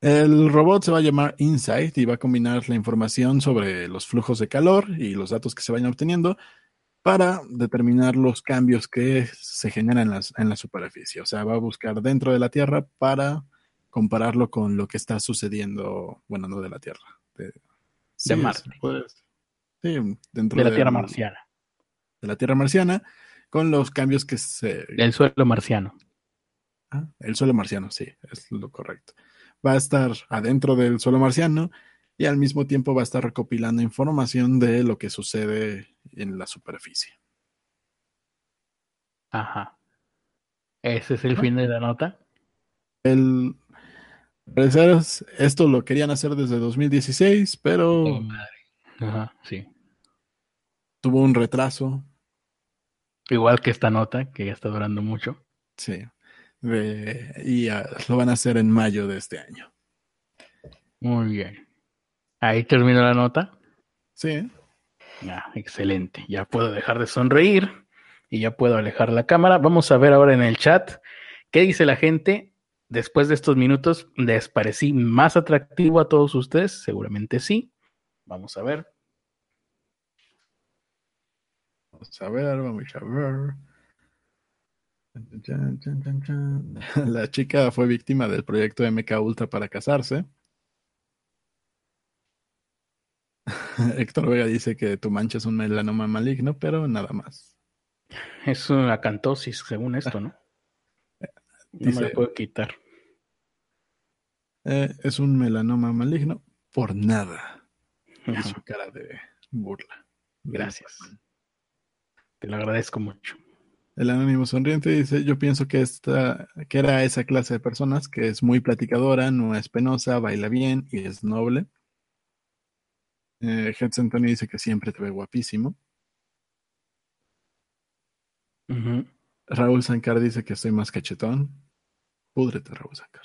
El robot se va a llamar Insight y va a combinar la información sobre los flujos de calor y los datos que se vayan obteniendo para determinar los cambios que se generan en, la superficie. O sea, va a buscar dentro de la Tierra para compararlo con lo que está sucediendo, bueno, no de la Tierra, de, Marte. sí, dentro de la Tierra marciana. De la Tierra marciana, con los cambios que se... El suelo marciano. Ah, el suelo marciano, sí, es lo correcto. Va a estar adentro del suelo marciano y al mismo tiempo va a estar recopilando información de lo que sucede en la superficie. Ajá. ¿Ese es el fin de la nota? El esto lo querían hacer desde 2016, pero oh, Ajá, sí. tuvo un retraso. Igual que esta nota, que ya está durando mucho. Sí. Y lo van a hacer en mayo de este año. Muy bien. Ahí termina la nota. Sí. Ya, excelente. Ya puedo dejar de sonreír y ya puedo alejar la cámara. Vamos a ver ahora en el chat qué dice la gente. Después de estos minutos, ¿les parecí más atractivo a todos ustedes? Seguramente sí. Vamos a ver. Vamos a ver, vamos a ver. La chica fue víctima del proyecto MK Ultra para casarse. Héctor Vega dice que tu mancha es un melanoma maligno, pero nada más. Es una cantosis, según esto, ¿no? No me lo puedo quitar. Eh, es un melanoma maligno por nada. Es su cara de burla. Gracias. Te lo agradezco mucho. El anónimo sonriente dice, yo pienso que esta, que era esa clase de personas que es muy platicadora, no es penosa, baila bien y es noble. Eh, Antonio dice que siempre te ve guapísimo. Raúl Sancar dice que estoy más cachetón. Púdrete, Raúl Sancar.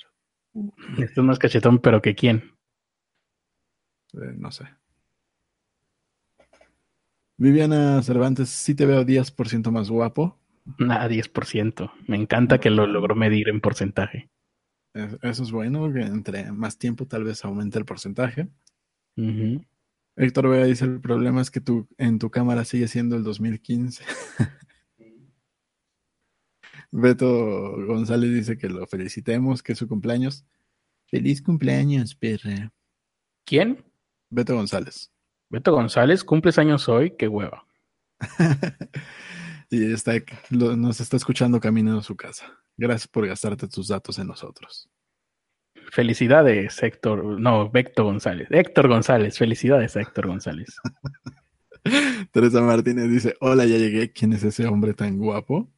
Estoy más cachetón, pero que quién. Eh, no sé. Viviana Cervantes, sí te veo 10% más guapo. Nada, 10%. Me encanta que lo logró medir en porcentaje. Eso es bueno, que entre más tiempo tal vez aumente el porcentaje. Héctor Vega dice, el problema es que tu, en tu cámara sigue siendo el 2015. Beto González dice que lo felicitemos, que es su cumpleaños. Feliz cumpleaños, perra. ¿Quién? Beto González. Beto González, cumples años hoy, qué hueva. y está, nos está escuchando camino a su casa. Gracias por gastarte tus datos en nosotros. Felicidades, Héctor. No, Héctor González. Héctor González. Felicidades, Héctor González. Teresa Martínez dice: Hola, ya llegué. ¿Quién es ese hombre tan guapo?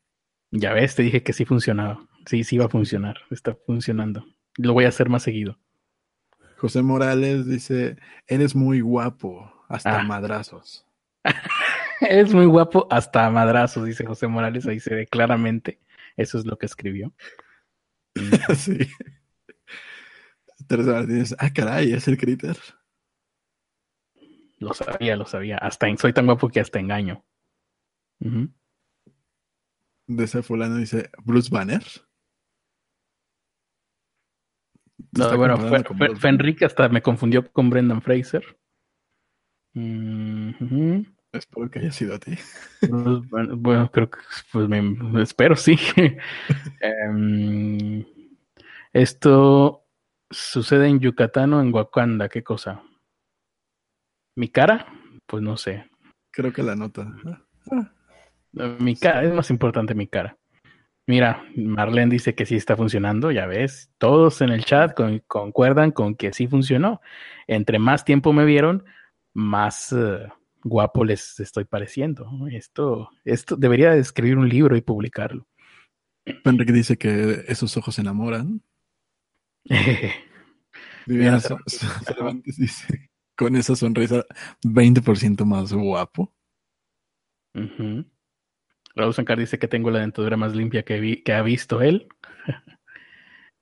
Ya ves, te dije que sí funcionaba. Sí, sí va a funcionar. Está funcionando. Lo voy a hacer más seguido. José Morales dice: Eres muy guapo, hasta ah. madrazos. Eres muy guapo, hasta madrazos, dice José Morales. Ahí se ve claramente. Eso es lo que escribió. sí. Teresa Martínez, ah, caray, es el Critter. Lo sabía, lo sabía. Hasta soy tan guapo que hasta engaño. De ese fulano dice Bruce Banner. No, bueno, Fenrique hasta me confundió con Brendan Fraser. Espero que haya sido a ti. bueno, creo que pues me, espero, sí. Em, esto sucede en Yucatán o en Wakanda, ¿qué cosa? ¿Mi cara? Pues no sé. Creo que la nota. Mi cara, es más importante mi cara. Mira, Marlene dice que sí está funcionando, ya ves. Todos en el chat concuerdan con que sí funcionó. Entre más tiempo me vieron, más eh, guapo les estoy pareciendo. Esto, esto debería escribir un libro y publicarlo. Enrique dice que esos ojos enamoran. Viviana dice, con esa sonrisa 20% más guapo. Raúl Sancar dice que tengo la dentadura más limpia que, que ha visto él.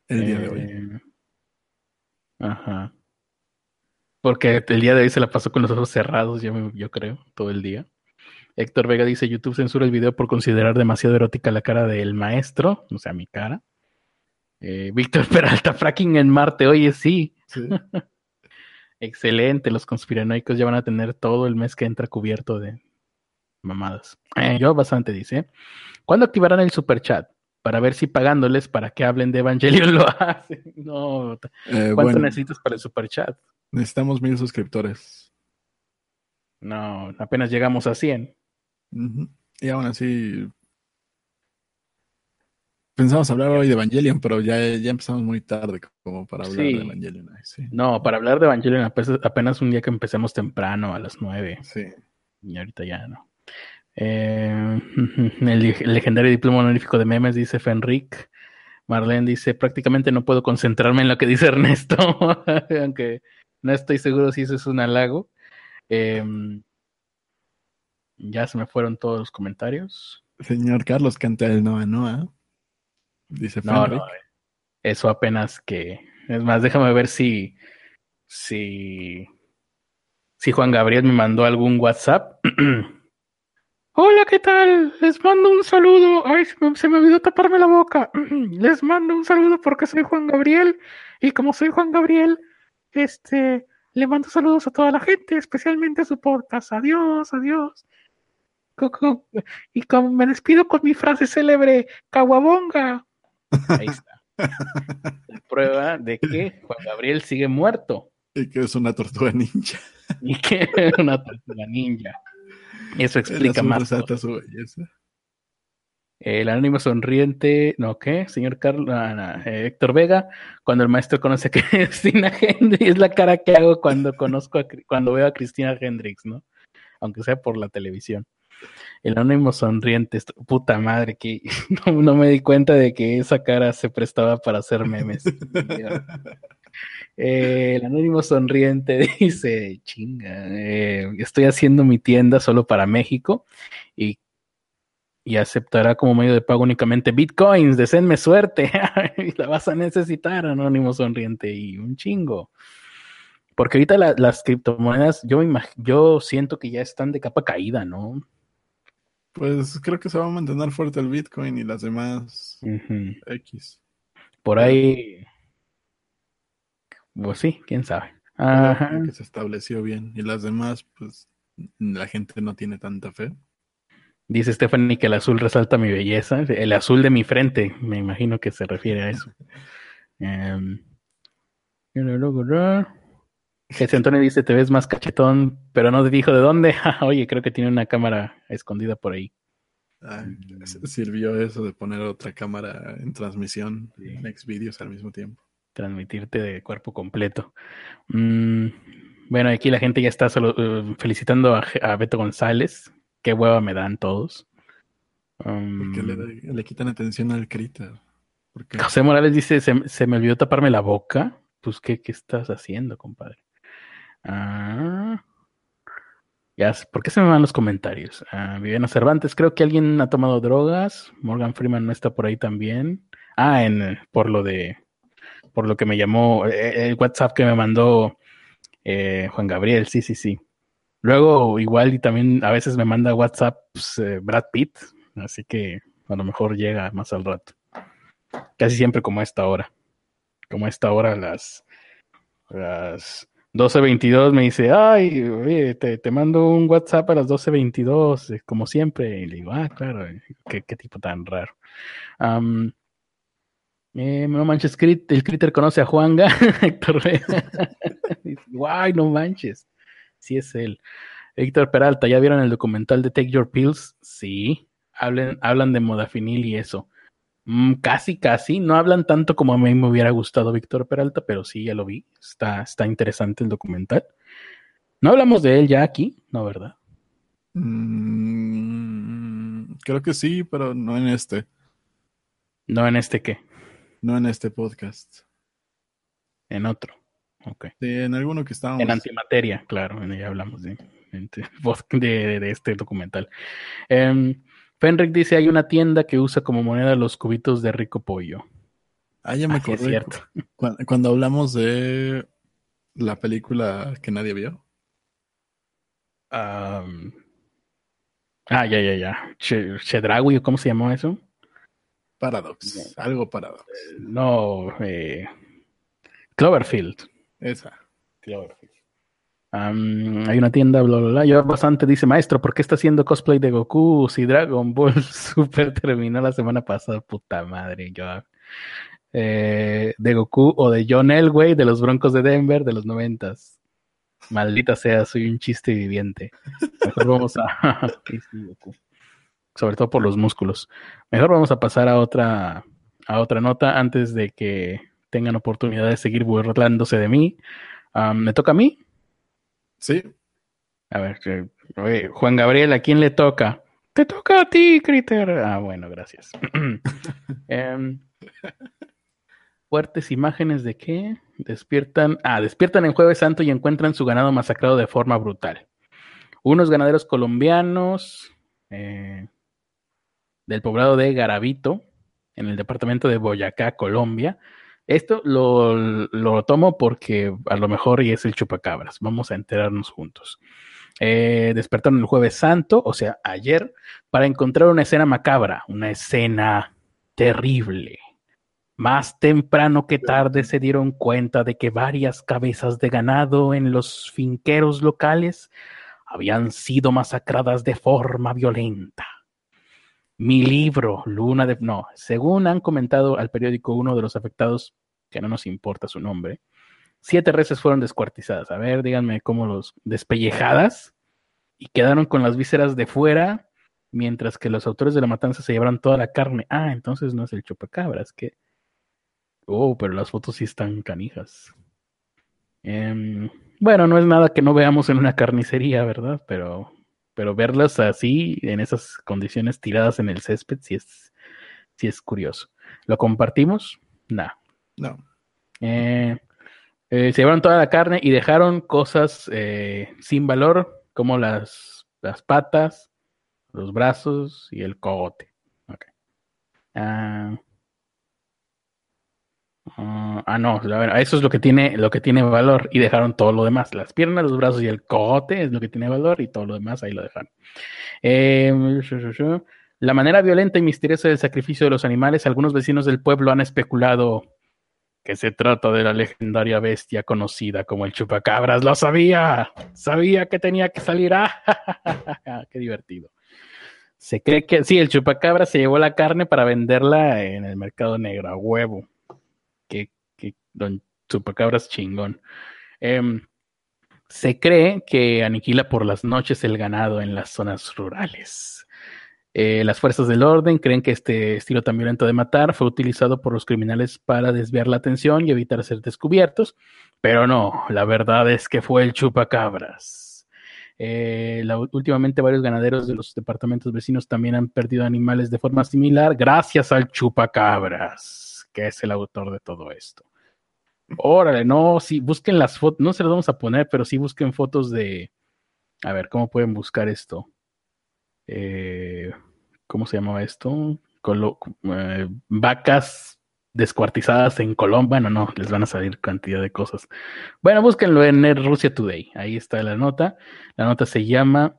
el día de hoy. Eh, ajá. Porque el día de hoy se la pasó con los ojos cerrados, yo, yo creo, todo el día. Héctor Vega dice, YouTube censura el video por considerar demasiado erótica la cara del maestro, o sea, mi cara. Eh, Víctor Peralta, fracking en Marte, oye, sí. Excelente, los conspiranoicos ya van a tener todo el mes que entra cubierto de mamadas. Eh, yo bastante dice, ¿cuándo activarán el super chat? Para ver si pagándoles para que hablen de Evangelion lo hacen. No, eh, ¿cuánto necesitas para el super chat? Necesitamos mil suscriptores. No, apenas llegamos a 100. Y aún así, Pensamos hablar hoy de Evangelion, pero ya, ya empezamos muy tarde como para hablar de Evangelion. No, para hablar de Evangelion apenas, un día que empecemos temprano, a las nueve. Sí. Y ahorita ya no. Eh, el, legendario diploma honorífico de memes dice Fenric. Marlene dice, prácticamente no puedo concentrarme en lo que dice Ernesto, aunque no estoy seguro si eso es un halago. Em, ya se me fueron todos los comentarios. Señor Carlos canta el Noa Noa. Dice no, no, eso apenas que. Es más, déjame ver si. Si. Si Juan Gabriel me mandó algún WhatsApp. Hola, ¿qué tal? Les mando un saludo. Ay, se me, olvidó taparme la boca. Les mando un saludo porque soy Juan Gabriel. Y como soy Juan Gabriel, este, le mando saludos a toda la gente, especialmente a su podcast. Adiós, adiós. Y como me despido con mi frase célebre, Caguabonga. Ahí está. La prueba de que Juan Gabriel sigue muerto. Y que es una tortuga ninja. Y que es una tortuga ninja. Eso explica más. Su belleza. El anónimo sonriente, ¿no qué? Señor Carlos, eh, Héctor Vega, cuando el maestro conoce a Cristina Hendrix, es la cara que hago cuando conozco, cuando veo a Cristina Hendrix, ¿no? Aunque sea por la televisión. El anónimo sonriente, puta madre, que no, me di cuenta de que esa cara se prestaba para hacer memes. Eh, el anónimo sonriente dice, chinga, eh, estoy haciendo mi tienda solo para México y, y aceptará como medio de pago únicamente bitcoins, deseenme suerte, la vas a necesitar, anónimo sonriente, y un chingo. Porque ahorita las criptomonedas, yo, yo siento que ya están de capa caída, ¿no? Pues creo que se va a mantener fuerte el Bitcoin y las demás X. Por ahí pues sí, quién sabe. Ajá. Que se estableció bien. Y las demás, pues la gente no tiene tanta fe. Dice Stephanie que el azul resalta mi belleza. El azul de mi frente, me imagino que se refiere a eso. um, Jesse Antonio dice, te ves más cachetón, pero no te dijo de dónde. Oye, creo que tiene una cámara escondida por ahí. Ah, sirvió eso de poner otra cámara en transmisión, en Xvideos al mismo tiempo transmitirte de cuerpo completo. Mm, bueno, aquí la gente ya está solo, eh, felicitando a, Beto González. Qué hueva me dan todos. Porque le, quitan atención al Critter. José Morales dice, se, me olvidó taparme la boca. Pues, ¿qué, qué estás haciendo, compadre? Ah, ya, ¿por qué se me van los comentarios? Ah, Viviana Cervantes, creo que alguien ha tomado drogas. Morgan Freeman no está por ahí también. Ah, en, por lo de por lo que me llamó eh, el WhatsApp que me mandó eh, Juan Gabriel, sí, sí, sí. Luego igual y también a veces me manda WhatsApp pues, eh, Brad Pitt, así que a lo mejor llega más al rato. Casi siempre como a esta hora. Como a esta hora las, las 12.22 me dice, ay, oye, te, mando un WhatsApp a las 12.22, como siempre. Y le digo, ah, claro, qué, tipo tan raro. Eh, no manches, el Critter conoce a Juanga, Héctor Guay, no manches. Sí es él. Héctor Peralta, ¿ya vieron el documental de Take Your Pills? Sí. Hablen, hablan de modafinil y eso. Mm, casi, casi. No hablan tanto como a mí me hubiera gustado Víctor Peralta, pero sí, ya lo vi. Está, está interesante el documental. No hablamos de él ya aquí, ¿no, verdad? Mm, creo que sí, pero no en este. ¿No en este qué? No en este podcast. En otro. En alguno que estábamos. En antimateria, claro, ya hablamos de, de, este documental. Eh, Fenric dice: hay una tienda que usa como moneda los cubitos de rico pollo. Ah, ya me acordé. cierto. Cuando, hablamos de la película que nadie vio. ah, ya, ya, ya. Chedraui, ¿cómo se llamó eso? Paradox, algo paradox. No, eh, Cloverfield. Esa. Cloverfield. hay una tienda, bla, bla, bla. Yo bastante dice, maestro, ¿por qué está haciendo cosplay de Goku si Dragon Ball Super terminó la semana pasada? Puta madre, yo. Eh, de Goku o de John Elway de los Broncos de Denver de los noventas. Maldita sea, soy un chiste viviente. Mejor vamos a... Sobre todo por los músculos. Mejor vamos a pasar a otra, a otra nota antes de que tengan oportunidad de seguir burlándose de mí. ¿Me toca a mí? Sí. A ver, eh, Juan Gabriel, ¿a quién le toca? Te toca a ti, Critter. Ah, bueno, gracias. Em, fuertes imágenes de qué? Despiertan. Ah, despiertan en Jueves Santo y encuentran su ganado masacrado de forma brutal. Unos ganaderos colombianos. Eh, del poblado de Garabito, en el departamento de Boyacá, Colombia. Esto lo, lo tomo porque a lo mejor y es el chupacabras. Vamos a enterarnos juntos. Eh, despertaron el jueves santo, o sea, ayer, para encontrar una escena macabra, una escena terrible. Más temprano que tarde se dieron cuenta de que varias cabezas de ganado en los finqueros locales habían sido masacradas de forma violenta. Mi libro, Luna de... No, según han comentado al periódico uno de los afectados, que no nos importa su nombre, siete reses fueron descuartizadas. A ver, díganme cómo los despellejadas y quedaron con las vísceras de fuera, mientras que los autores de la matanza se llevaron toda la carne. Ah, entonces no es el chupacabras, que... Oh, pero las fotos sí están canijas. Em, bueno, no es nada que no veamos en una carnicería, ¿verdad? Pero, pero verlas así, en esas condiciones tiradas en el césped, sí es, sí es curioso. ¿Lo compartimos? No. No. Eh, eh, se llevaron toda la carne y dejaron cosas eh, sin valor, como las, las patas, los brazos y el cogote. Okay. Ah, ah, ah no, eso es lo que tiene, lo que tiene valor y dejaron todo lo demás. Las piernas, los brazos y el cogote es lo que tiene valor y todo lo demás ahí lo dejaron. Eh, la manera violenta y misteriosa del sacrificio de los animales, algunos vecinos del pueblo han especulado que se trata de la legendaria bestia conocida como el chupacabras. Lo sabía, sabía que tenía que salir. ¡Ah! ¡Qué divertido! Se cree que sí, el chupacabra se llevó la carne para venderla en el mercado negro, a huevo. Que, don chupacabras chingón. Em, se cree que aniquila por las noches el ganado en las zonas rurales. Eh, las fuerzas del orden creen que este estilo tan violento de matar fue utilizado por los criminales para desviar la atención y evitar ser descubiertos, pero no, la verdad es que fue el chupacabras. Eh, últimamente varios ganaderos de los departamentos vecinos también han perdido animales de forma similar gracias al chupacabras, que es el autor de todo esto. Órale, no, sí, busquen las fotos, no se las vamos a poner, pero sí busquen fotos de, a ver, ¿cómo pueden buscar esto? Eh, ¿Cómo se llamaba esto? Eh, vacas descuartizadas en Colombia, no, no, les van a salir cantidad de cosas. Bueno, búsquenlo en Rusia Today, ahí está la nota. La nota se llama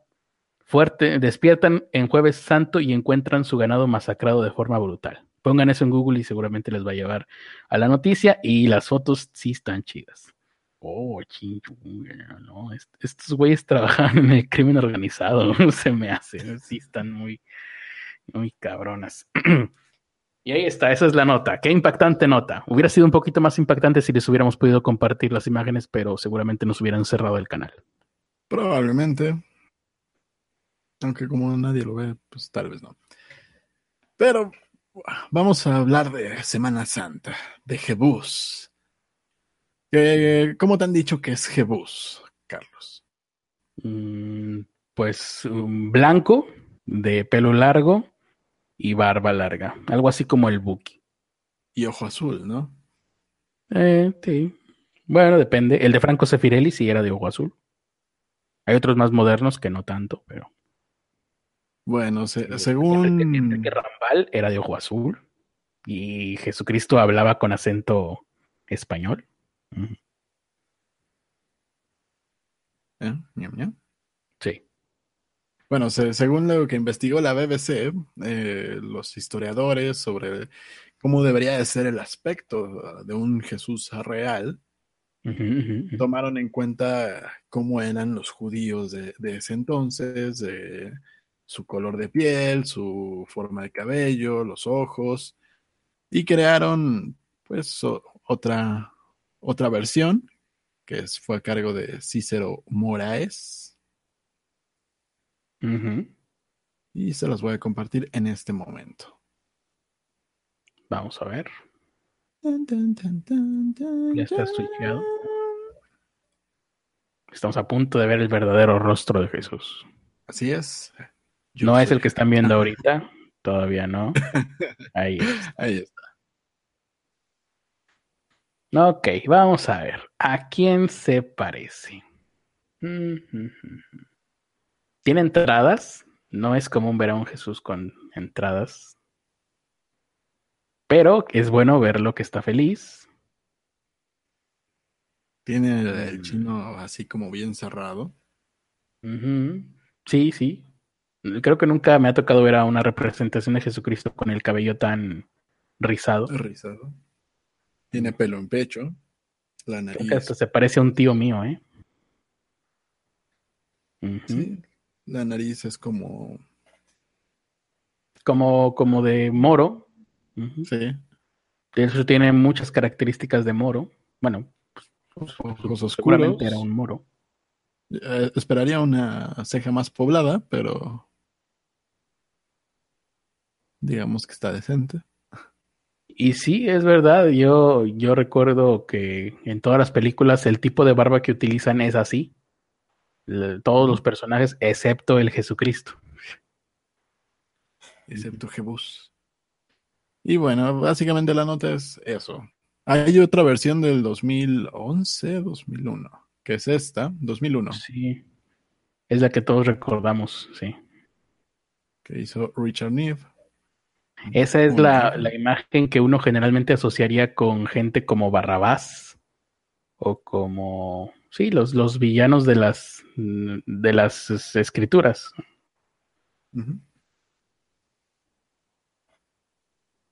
Fuerte, despiertan en jueves santo y encuentran su ganado masacrado de forma brutal. Pongan eso en Google y seguramente les va a llevar a la noticia y las fotos sí están chidas. Oh, chinchunga, no, estos güeyes trabajan en el crimen organizado, se me hace, sí están muy, muy cabronas. Y ahí está, esa es la nota. Qué impactante nota. Hubiera sido un poquito más impactante si les hubiéramos podido compartir las imágenes, pero seguramente nos hubieran cerrado el canal. Probablemente. Aunque como nadie lo ve, pues tal vez no. Pero vamos a hablar de Semana Santa, de Jebús. ¿Cómo te han dicho que es Jebús, Carlos? Mm, pues blanco, de pelo largo, y barba larga, algo así como el Buki. Y ojo azul, ¿no? Eh, sí. Bueno, depende. El de Franco Sefirelli sí era de ojo azul. Hay otros más modernos que no tanto, pero. Bueno, según. Enrique Rambal era de ojo azul y Jesucristo hablaba con acento español. ¿Eh? Sí. Bueno, según lo que investigó la BBC, eh, los historiadores sobre cómo debería de ser el aspecto de un Jesús real, tomaron en cuenta cómo eran los judíos de, ese entonces, su color de piel, su forma de cabello, los ojos, y crearon pues otra, otra versión que fue a cargo de Cícero Moraes y se las voy a compartir en este momento. Vamos a ver. ya está switchado. Estamos a punto de ver el verdadero rostro de Jesús. Así es. No es el que están viendo ahorita. Todavía no. Ahí está. Ahí está. Ok, vamos a ver. ¿A quién se parece? Tiene entradas. No es común ver a un Jesús con entradas. Pero es bueno verlo que está feliz. Tiene el mm. chino así como bien cerrado. Sí, sí. Creo que nunca me ha tocado ver a una representación de Jesucristo con el cabello tan rizado. Rizado. Tiene pelo en pecho. La nariz. hasta se parece a un tío mío, ¿eh? Sí. La nariz es como. Como, como de moro. Sí. Eso tiene muchas características de moro. Bueno, pues, ojos seguramente era un moro. Eh, esperaría una ceja más poblada, pero digamos que está decente. Y sí, es verdad, yo, yo recuerdo que en todas las películas el tipo de barba que utilizan es así. todos los personajes, excepto el Jesucristo. Excepto Jebus. Y bueno, básicamente la nota es eso. Hay otra versión del 2011, 2001, que es esta, 2001. Sí. Es la que todos recordamos, sí. Que hizo Richard Neve. Esa es la, imagen que uno generalmente asociaría con gente como Barrabás o como, sí, los, los villanos de las, de las escrituras.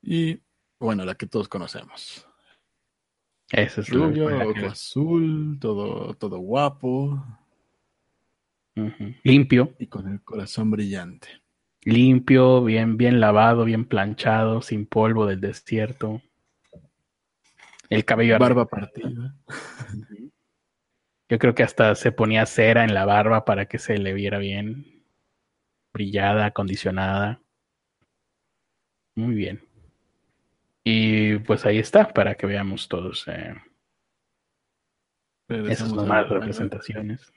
Y bueno, la que todos conocemos. Ese es Rubio, ojo azul, todo, todo guapo. Limpio. Y con el corazón brillante limpio, bien, bien lavado, bien planchado, sin polvo del desierto. El cabello. Barba partida. Yo creo que hasta se ponía cera en la barba para que se le viera bien brillada, acondicionada. Muy bien. Y pues ahí está, para que veamos todos eh, esas normales representaciones.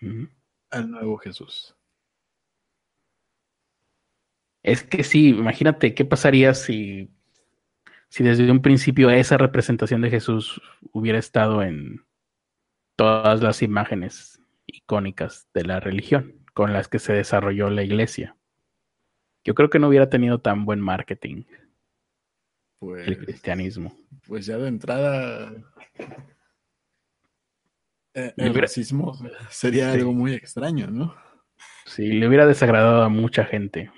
Al nuevo Jesús. Es que sí, imagínate qué pasaría si, si desde un principio esa representación de Jesús hubiera estado en todas las imágenes icónicas de la religión con las que se desarrolló la iglesia. Yo creo que no hubiera tenido tan buen marketing el pues, cristianismo. Pues ya de entrada eh, el racismo sería algo muy extraño, ¿no? Sí, le hubiera desagradado a mucha gente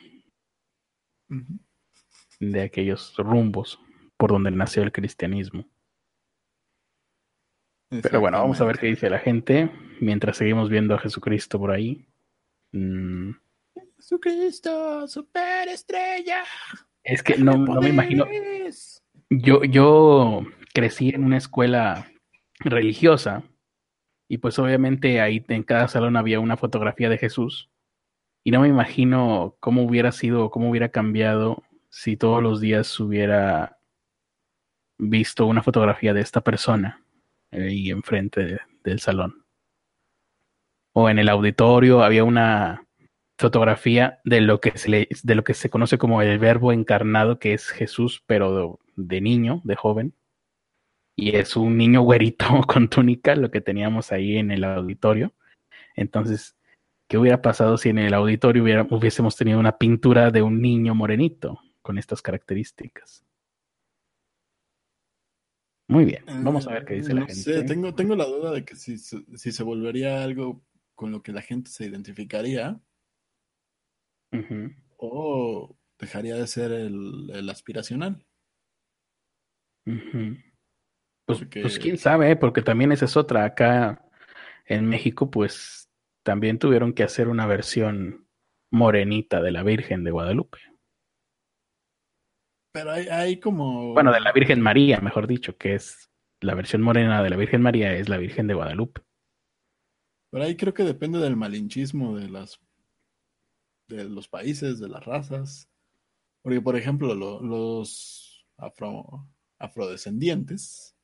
de aquellos rumbos por donde nació el cristianismo. Pero bueno, vamos a ver qué dice la gente mientras seguimos viendo a Jesucristo por ahí. Mm. Jesucristo, superestrella. Es que no, no, me imagino. Yo, yo crecí en una escuela religiosa y pues obviamente ahí en cada salón había una fotografía de Jesús y no me imagino cómo hubiera sido, cómo hubiera cambiado si todos los días hubiera visto una fotografía de esta persona ahí enfrente del salón. O en el auditorio había una fotografía de lo que se le, de lo que se conoce como el verbo encarnado, que es Jesús, pero de, de niño, de joven. Y es un niño güerito con túnica, lo que teníamos ahí en el auditorio. Entonces, ¿Qué hubiera pasado si en el auditorio hubiésemos tenido una pintura de un niño morenito con estas características? Muy bien, vamos a ver qué dice la gente. tengo, tengo la duda de que si, si, se volvería algo con lo que la gente se identificaría o dejaría de ser el, aspiracional. pues, pues, quién sabe, ¿eh? porque también esa es otra. Acá en México, pues también tuvieron que hacer una versión morenita de la Virgen de Guadalupe. Pero hay, como... Bueno, de la Virgen María, mejor dicho, que es la versión morena de la Virgen María es la Virgen de Guadalupe. Pero ahí creo que depende del malinchismo de las de los países, de las razas. Porque, por ejemplo, los afro, afrodescendientes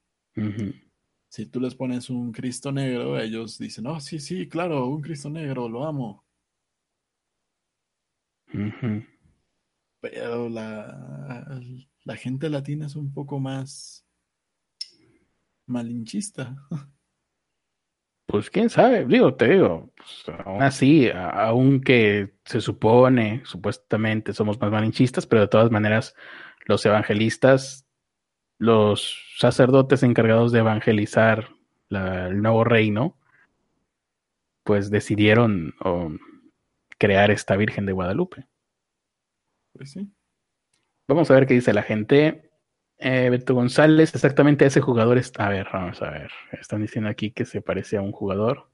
si tú les pones un Cristo negro, ellos dicen, oh, sí, sí, claro, un Cristo negro, lo amo. Pero la, la gente latina es un poco más malinchista. Pues quién sabe, digo, te digo, pues, aún así, aunque se supone, supuestamente somos más malinchistas, pero de todas maneras los evangelistas, los sacerdotes encargados de evangelizar el nuevo reino, pues decidieron crear esta Virgen de Guadalupe. Pues sí. Vamos a ver qué dice la gente. Eh, Beto González, exactamente ese jugador está. A ver, vamos a ver. Están diciendo aquí que se parece a un jugador.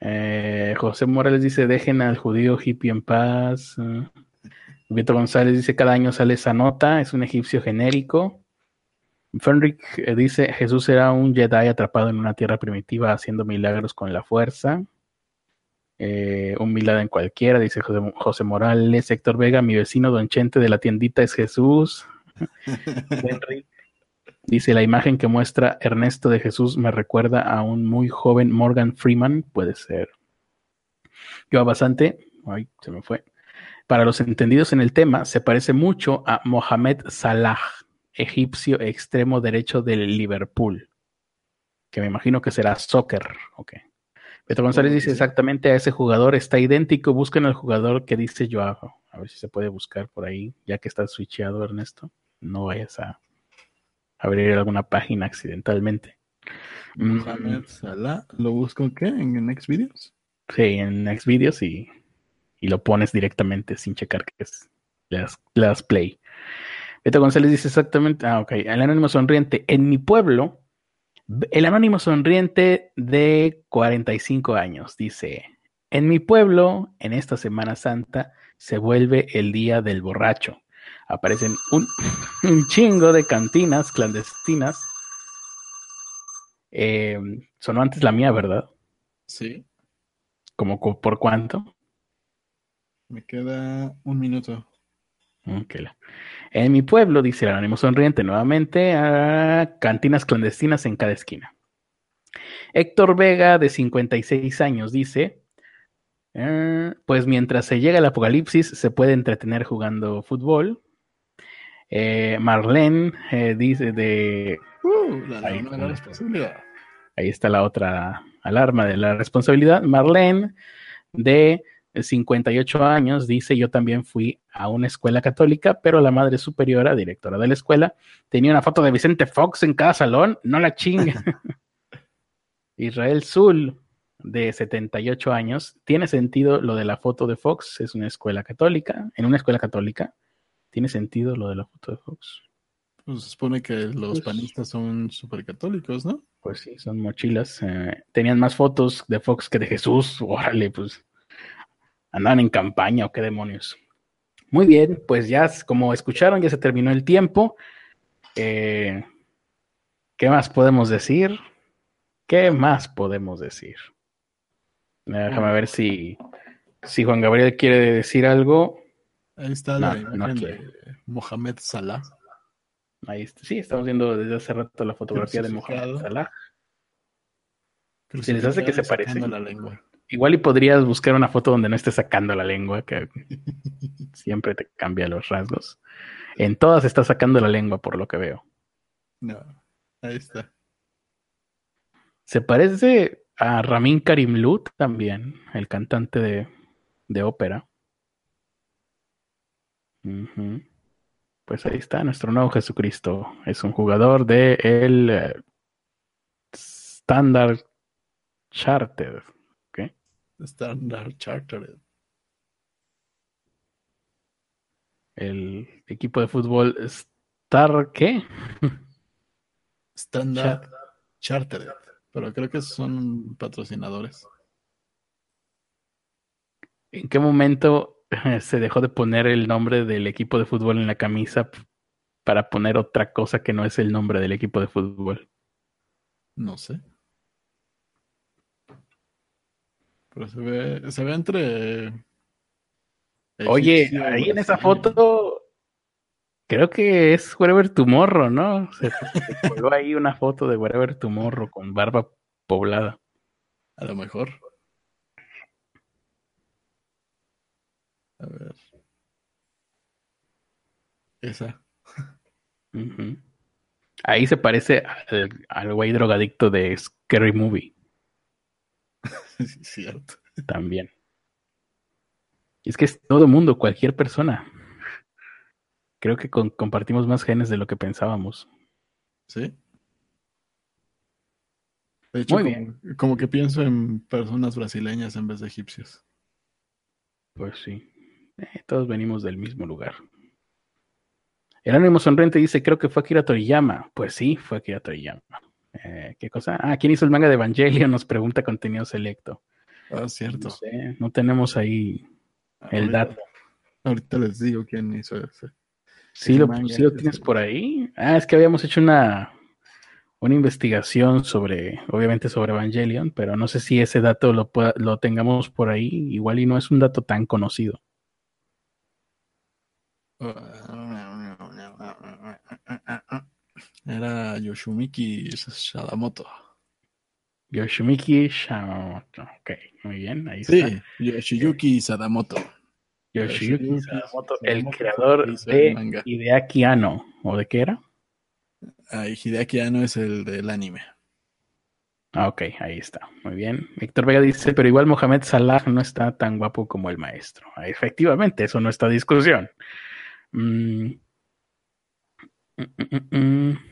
Eh, José Morales dice: dejen al judío hippie en paz. Beto González dice: cada año sale esa nota. Es un egipcio genérico. Fenric eh, dice: Jesús era un Jedi atrapado en una tierra primitiva haciendo milagros con la fuerza. un milagro en cualquiera, dice José, José Morales. Héctor Vega, mi vecino Don Chente de la tiendita es Jesús. Dice, la imagen que muestra Ernesto de Jesús me recuerda a un muy joven Morgan Freeman, puede ser. Yo bastante, ay, se me fue. Para los entendidos en el tema, se parece mucho a Mohamed Salah, egipcio extremo derecho del Liverpool, que me imagino que será soccer. Ok. Beto González dice exactamente a ese jugador, está idéntico, busquen al jugador que dice yo hago. A ver si se puede buscar por ahí, ya que está switcheado Ernesto no vayas a abrir alguna página accidentalmente. Mohamed Salah, ¿lo busco qué? ¿En Next Videos? Sí, en Next Videos y, lo pones directamente sin checar que es. Le das, play. Beto González dice exactamente, ah, ok, el anónimo sonriente. En mi pueblo, el anónimo sonriente de 45 años dice, en mi pueblo, en esta Semana Santa, se vuelve el día del borracho aparecen un, chingo de cantinas clandestinas. Eh, sonó antes la mía, ¿verdad? Sí. ¿Como por cuánto? Me queda un minuto. En mi pueblo, dice el anónimo sonriente nuevamente, a cantinas clandestinas en cada esquina. Héctor Vega, de 56 años, dice, eh, pues mientras se llega el apocalipsis, se puede entretener jugando fútbol, eh, Marlene eh, dice de... Uh, la ahí, de la responsabilidad. Ahí está la otra alarma de la responsabilidad. Marlene de 58 años dice, yo también fui a una escuela católica, pero la madre superiora, directora de la escuela, tenía una foto de Vicente Fox en cada salón, no la chingue. Israel Zul, de 78 años, tiene sentido lo de la foto de Fox, es una escuela católica, en una escuela católica, ¿Tiene sentido lo de la foto de Fox? Pues se supone que los pues panistas son súper católicos, ¿no? Pues sí, son mochilas. Eh, tenían más fotos de Fox que de Jesús. Órale, pues andaban en campaña o qué demonios. Muy bien, pues ya como escucharon, ya se terminó el tiempo. Eh, ¿Qué más podemos decir? ¿Qué más podemos decir? Déjame ver si, si Juan Gabriel quiere decir algo. Ahí está la imagen de Mohamed Salah. Ahí está. Sí, estamos viendo desde hace rato la fotografía de Mohamed Salah. Se les hace que se parece. La lengua. Igual y podrías buscar una foto donde no esté sacando la lengua, que siempre te cambia los rasgos. En todas está sacando la lengua, por lo que veo. No, ahí está. Se parece a Ramin Karimlut también, el cantante de, de ópera. Pues ahí está nuestro nuevo Jesucristo. Es un jugador de el eh, Standard Chartered. Standard Chartered. El equipo de fútbol Star, ¿qué? Standard Chartered. Pero creo que son patrocinadores. ¿En qué momento se dejó de poner el nombre del equipo de fútbol en la camisa para poner otra cosa que no es el nombre del equipo de fútbol. No sé. Pero se ve, se ve entre. Oye, ahí en esa foto, creo que es Wherever Tomorrow, ¿no? Se, se ahí una foto de Wherever Tomorrow con barba poblada. A lo mejor. A ver. Esa. Ahí se parece al, güey drogadicto de Scary Movie. Sí, cierto. También. Y es que es todo mundo, cualquier persona. Creo que compartimos más genes de lo que pensábamos. Sí. De hecho, Muy bien. como que pienso en personas brasileñas en vez de egipcios. Pues sí. Eh, todos venimos del mismo lugar. El ánimo sonriente dice, creo que fue Akira Toriyama. Pues sí, fue Akira Toriyama. Eh, ¿Qué cosa? Ah, ¿quién hizo el manga de Evangelion? Nos pregunta contenido selecto. Ah, cierto. No, no tenemos ahí el dato. Ahorita les digo quién hizo ese. Sí, lo, ¿sí lo tienes por ahí. Ah, es que habíamos hecho una, una investigación sobre, obviamente sobre Evangelion, pero no sé si ese dato lo, lo tengamos por ahí. Igual y no es un dato tan conocido. Era Yoshimiki Sadamoto. Yoshimiki Sadamoto. Ok, muy bien, ahí sí, está. Yoshiyuki Sadamoto. Yoshiyuki Sadamoto, el creador de Hideaki Anno. ¿O de qué era? Ah, Hideaki Anno es el del anime. Ah, ok, ahí está. Muy bien. Víctor Vega dice, pero igual Mohamed Salah no está tan guapo como el maestro. Ah, efectivamente, eso no está discusión. Mm. Mm, mm,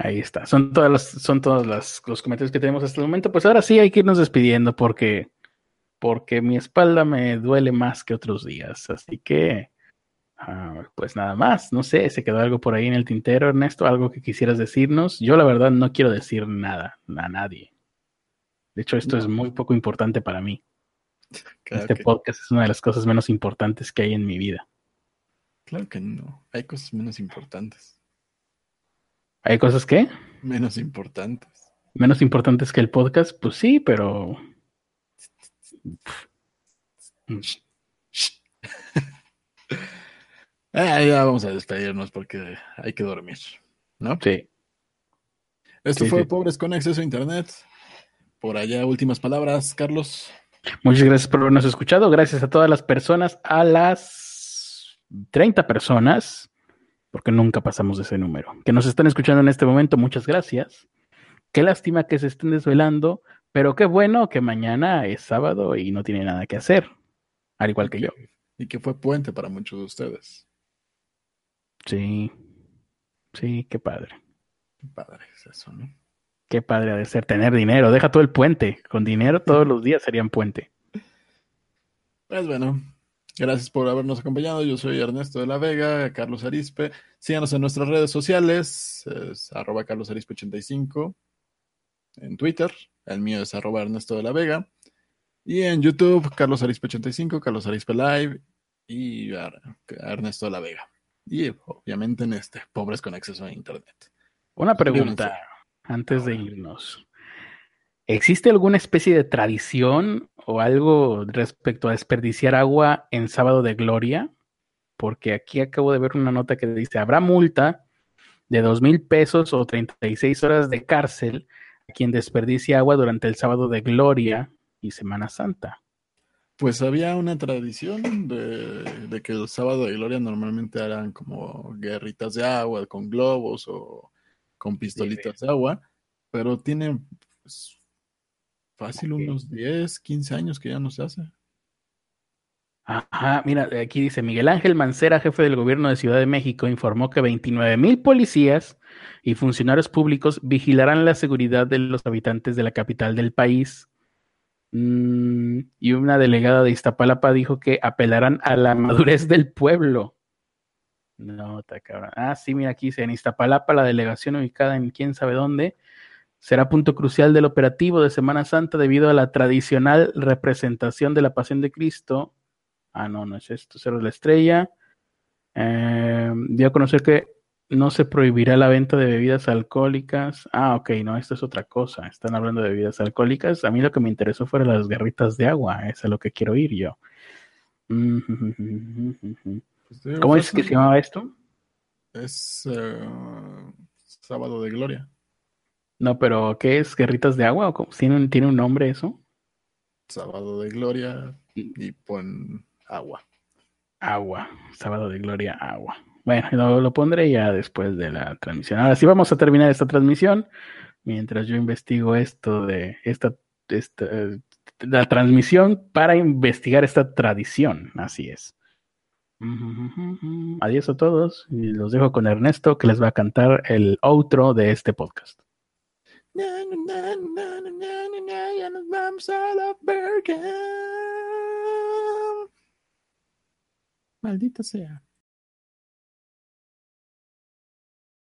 ahí está. Son todas las, son todos los comentarios que tenemos hasta el momento. Pues ahora sí hay que irnos despidiendo porque, porque mi espalda me duele más que otros días. Así que Ah, pues nada más, no sé, se quedó algo por ahí en el tintero, Ernesto, algo que quisieras decirnos. Yo la verdad no quiero decir nada a nadie. De hecho, esto es muy poco importante para mí. este podcast es una de las cosas menos importantes que hay en mi vida. Claro que no, hay cosas menos importantes. ¿Hay cosas qué? Menos importantes. Menos importantes que el podcast, pues sí, pero... Eh, ya vamos a despedirnos porque hay que dormir, ¿no? Sí. Esto fue Pobres con Acceso a Internet. Por allá, últimas palabras, Carlos. Muchas gracias por habernos escuchado. Gracias a todas las personas, a las 30 personas, porque nunca pasamos de ese número, que nos están escuchando en este momento. Muchas gracias. Qué lástima que se estén desvelando, pero qué bueno que mañana es sábado y no tiene nada que hacer, al igual que yo. Y que fue puente para muchos de ustedes. Sí, sí, qué padre. Qué padre es eso, ¿no? Qué padre ha de ser tener dinero. Deja todo el puente. Con dinero todos los días serían puente. Pues bueno, gracias por habernos acompañado. Yo soy Ernesto de la Vega, Carlos Arispe. Síganos en nuestras redes sociales, es arroba Carlos Arispe 85 en Twitter. El mío es arroba Ernesto de la Vega. Y en YouTube, Carlos Arispe 85, Carlos Arispe Live y Ernesto de la Vega y obviamente en este, pobres con acceso a Internet. Una pregunta antes de irnos. ¿Existe alguna especie de tradición o algo respecto a desperdiciar agua en sábado de gloria? Porque aquí acabo de ver una nota que dice, habrá multa de dos mil pesos o 36 horas de cárcel a quien desperdicie agua durante el sábado de gloria y Semana Santa. Pues había una tradición de, que el sábado de gloria normalmente eran como guerritas de agua con globos o con pistolitas de agua, pero tiene pues, fácil unos 10, 15 años que ya no se hace. Ajá, mira, aquí dice Miguel Ángel Mancera, jefe del gobierno de Ciudad de México, informó que 29 mil policías y funcionarios públicos vigilarán la seguridad de los habitantes de la capital del país Mm, y una delegada de Iztapalapa dijo que apelarán a la madurez del pueblo. No, está cabrón. Ah, sí, mira aquí dice, en Iztapalapa, la delegación ubicada en quién sabe dónde, será punto crucial del operativo de Semana Santa debido a la tradicional representación de la Pasión de Cristo. Ah, no, no es esto, Cerro de la Estrella. Eh, dio a conocer que no se prohibirá la venta de bebidas alcohólicas. Ah, ok, no, esto es otra cosa. Están hablando de bebidas alcohólicas. A mí lo que me interesó fueron las garritas de agua. Eso es lo que quiero oír yo. ¿Cómo es que se llamaba esto? Es eh, Sábado de Gloria. No, pero ¿qué es? ¿Guerritas de agua? ¿O ¿Tiene, ¿Tiene un nombre eso? Sábado de Gloria y pon agua. Agua. Sábado de Gloria, agua. Bueno, lo, pondré ya después de la transmisión. Ahora sí vamos a terminar esta transmisión. Mientras yo investigo esto de esta, esta la transmisión para investigar esta tradición. Así es. Adiós a todos y los dejo con Ernesto que les va a cantar el outro de este podcast. Maldita sea.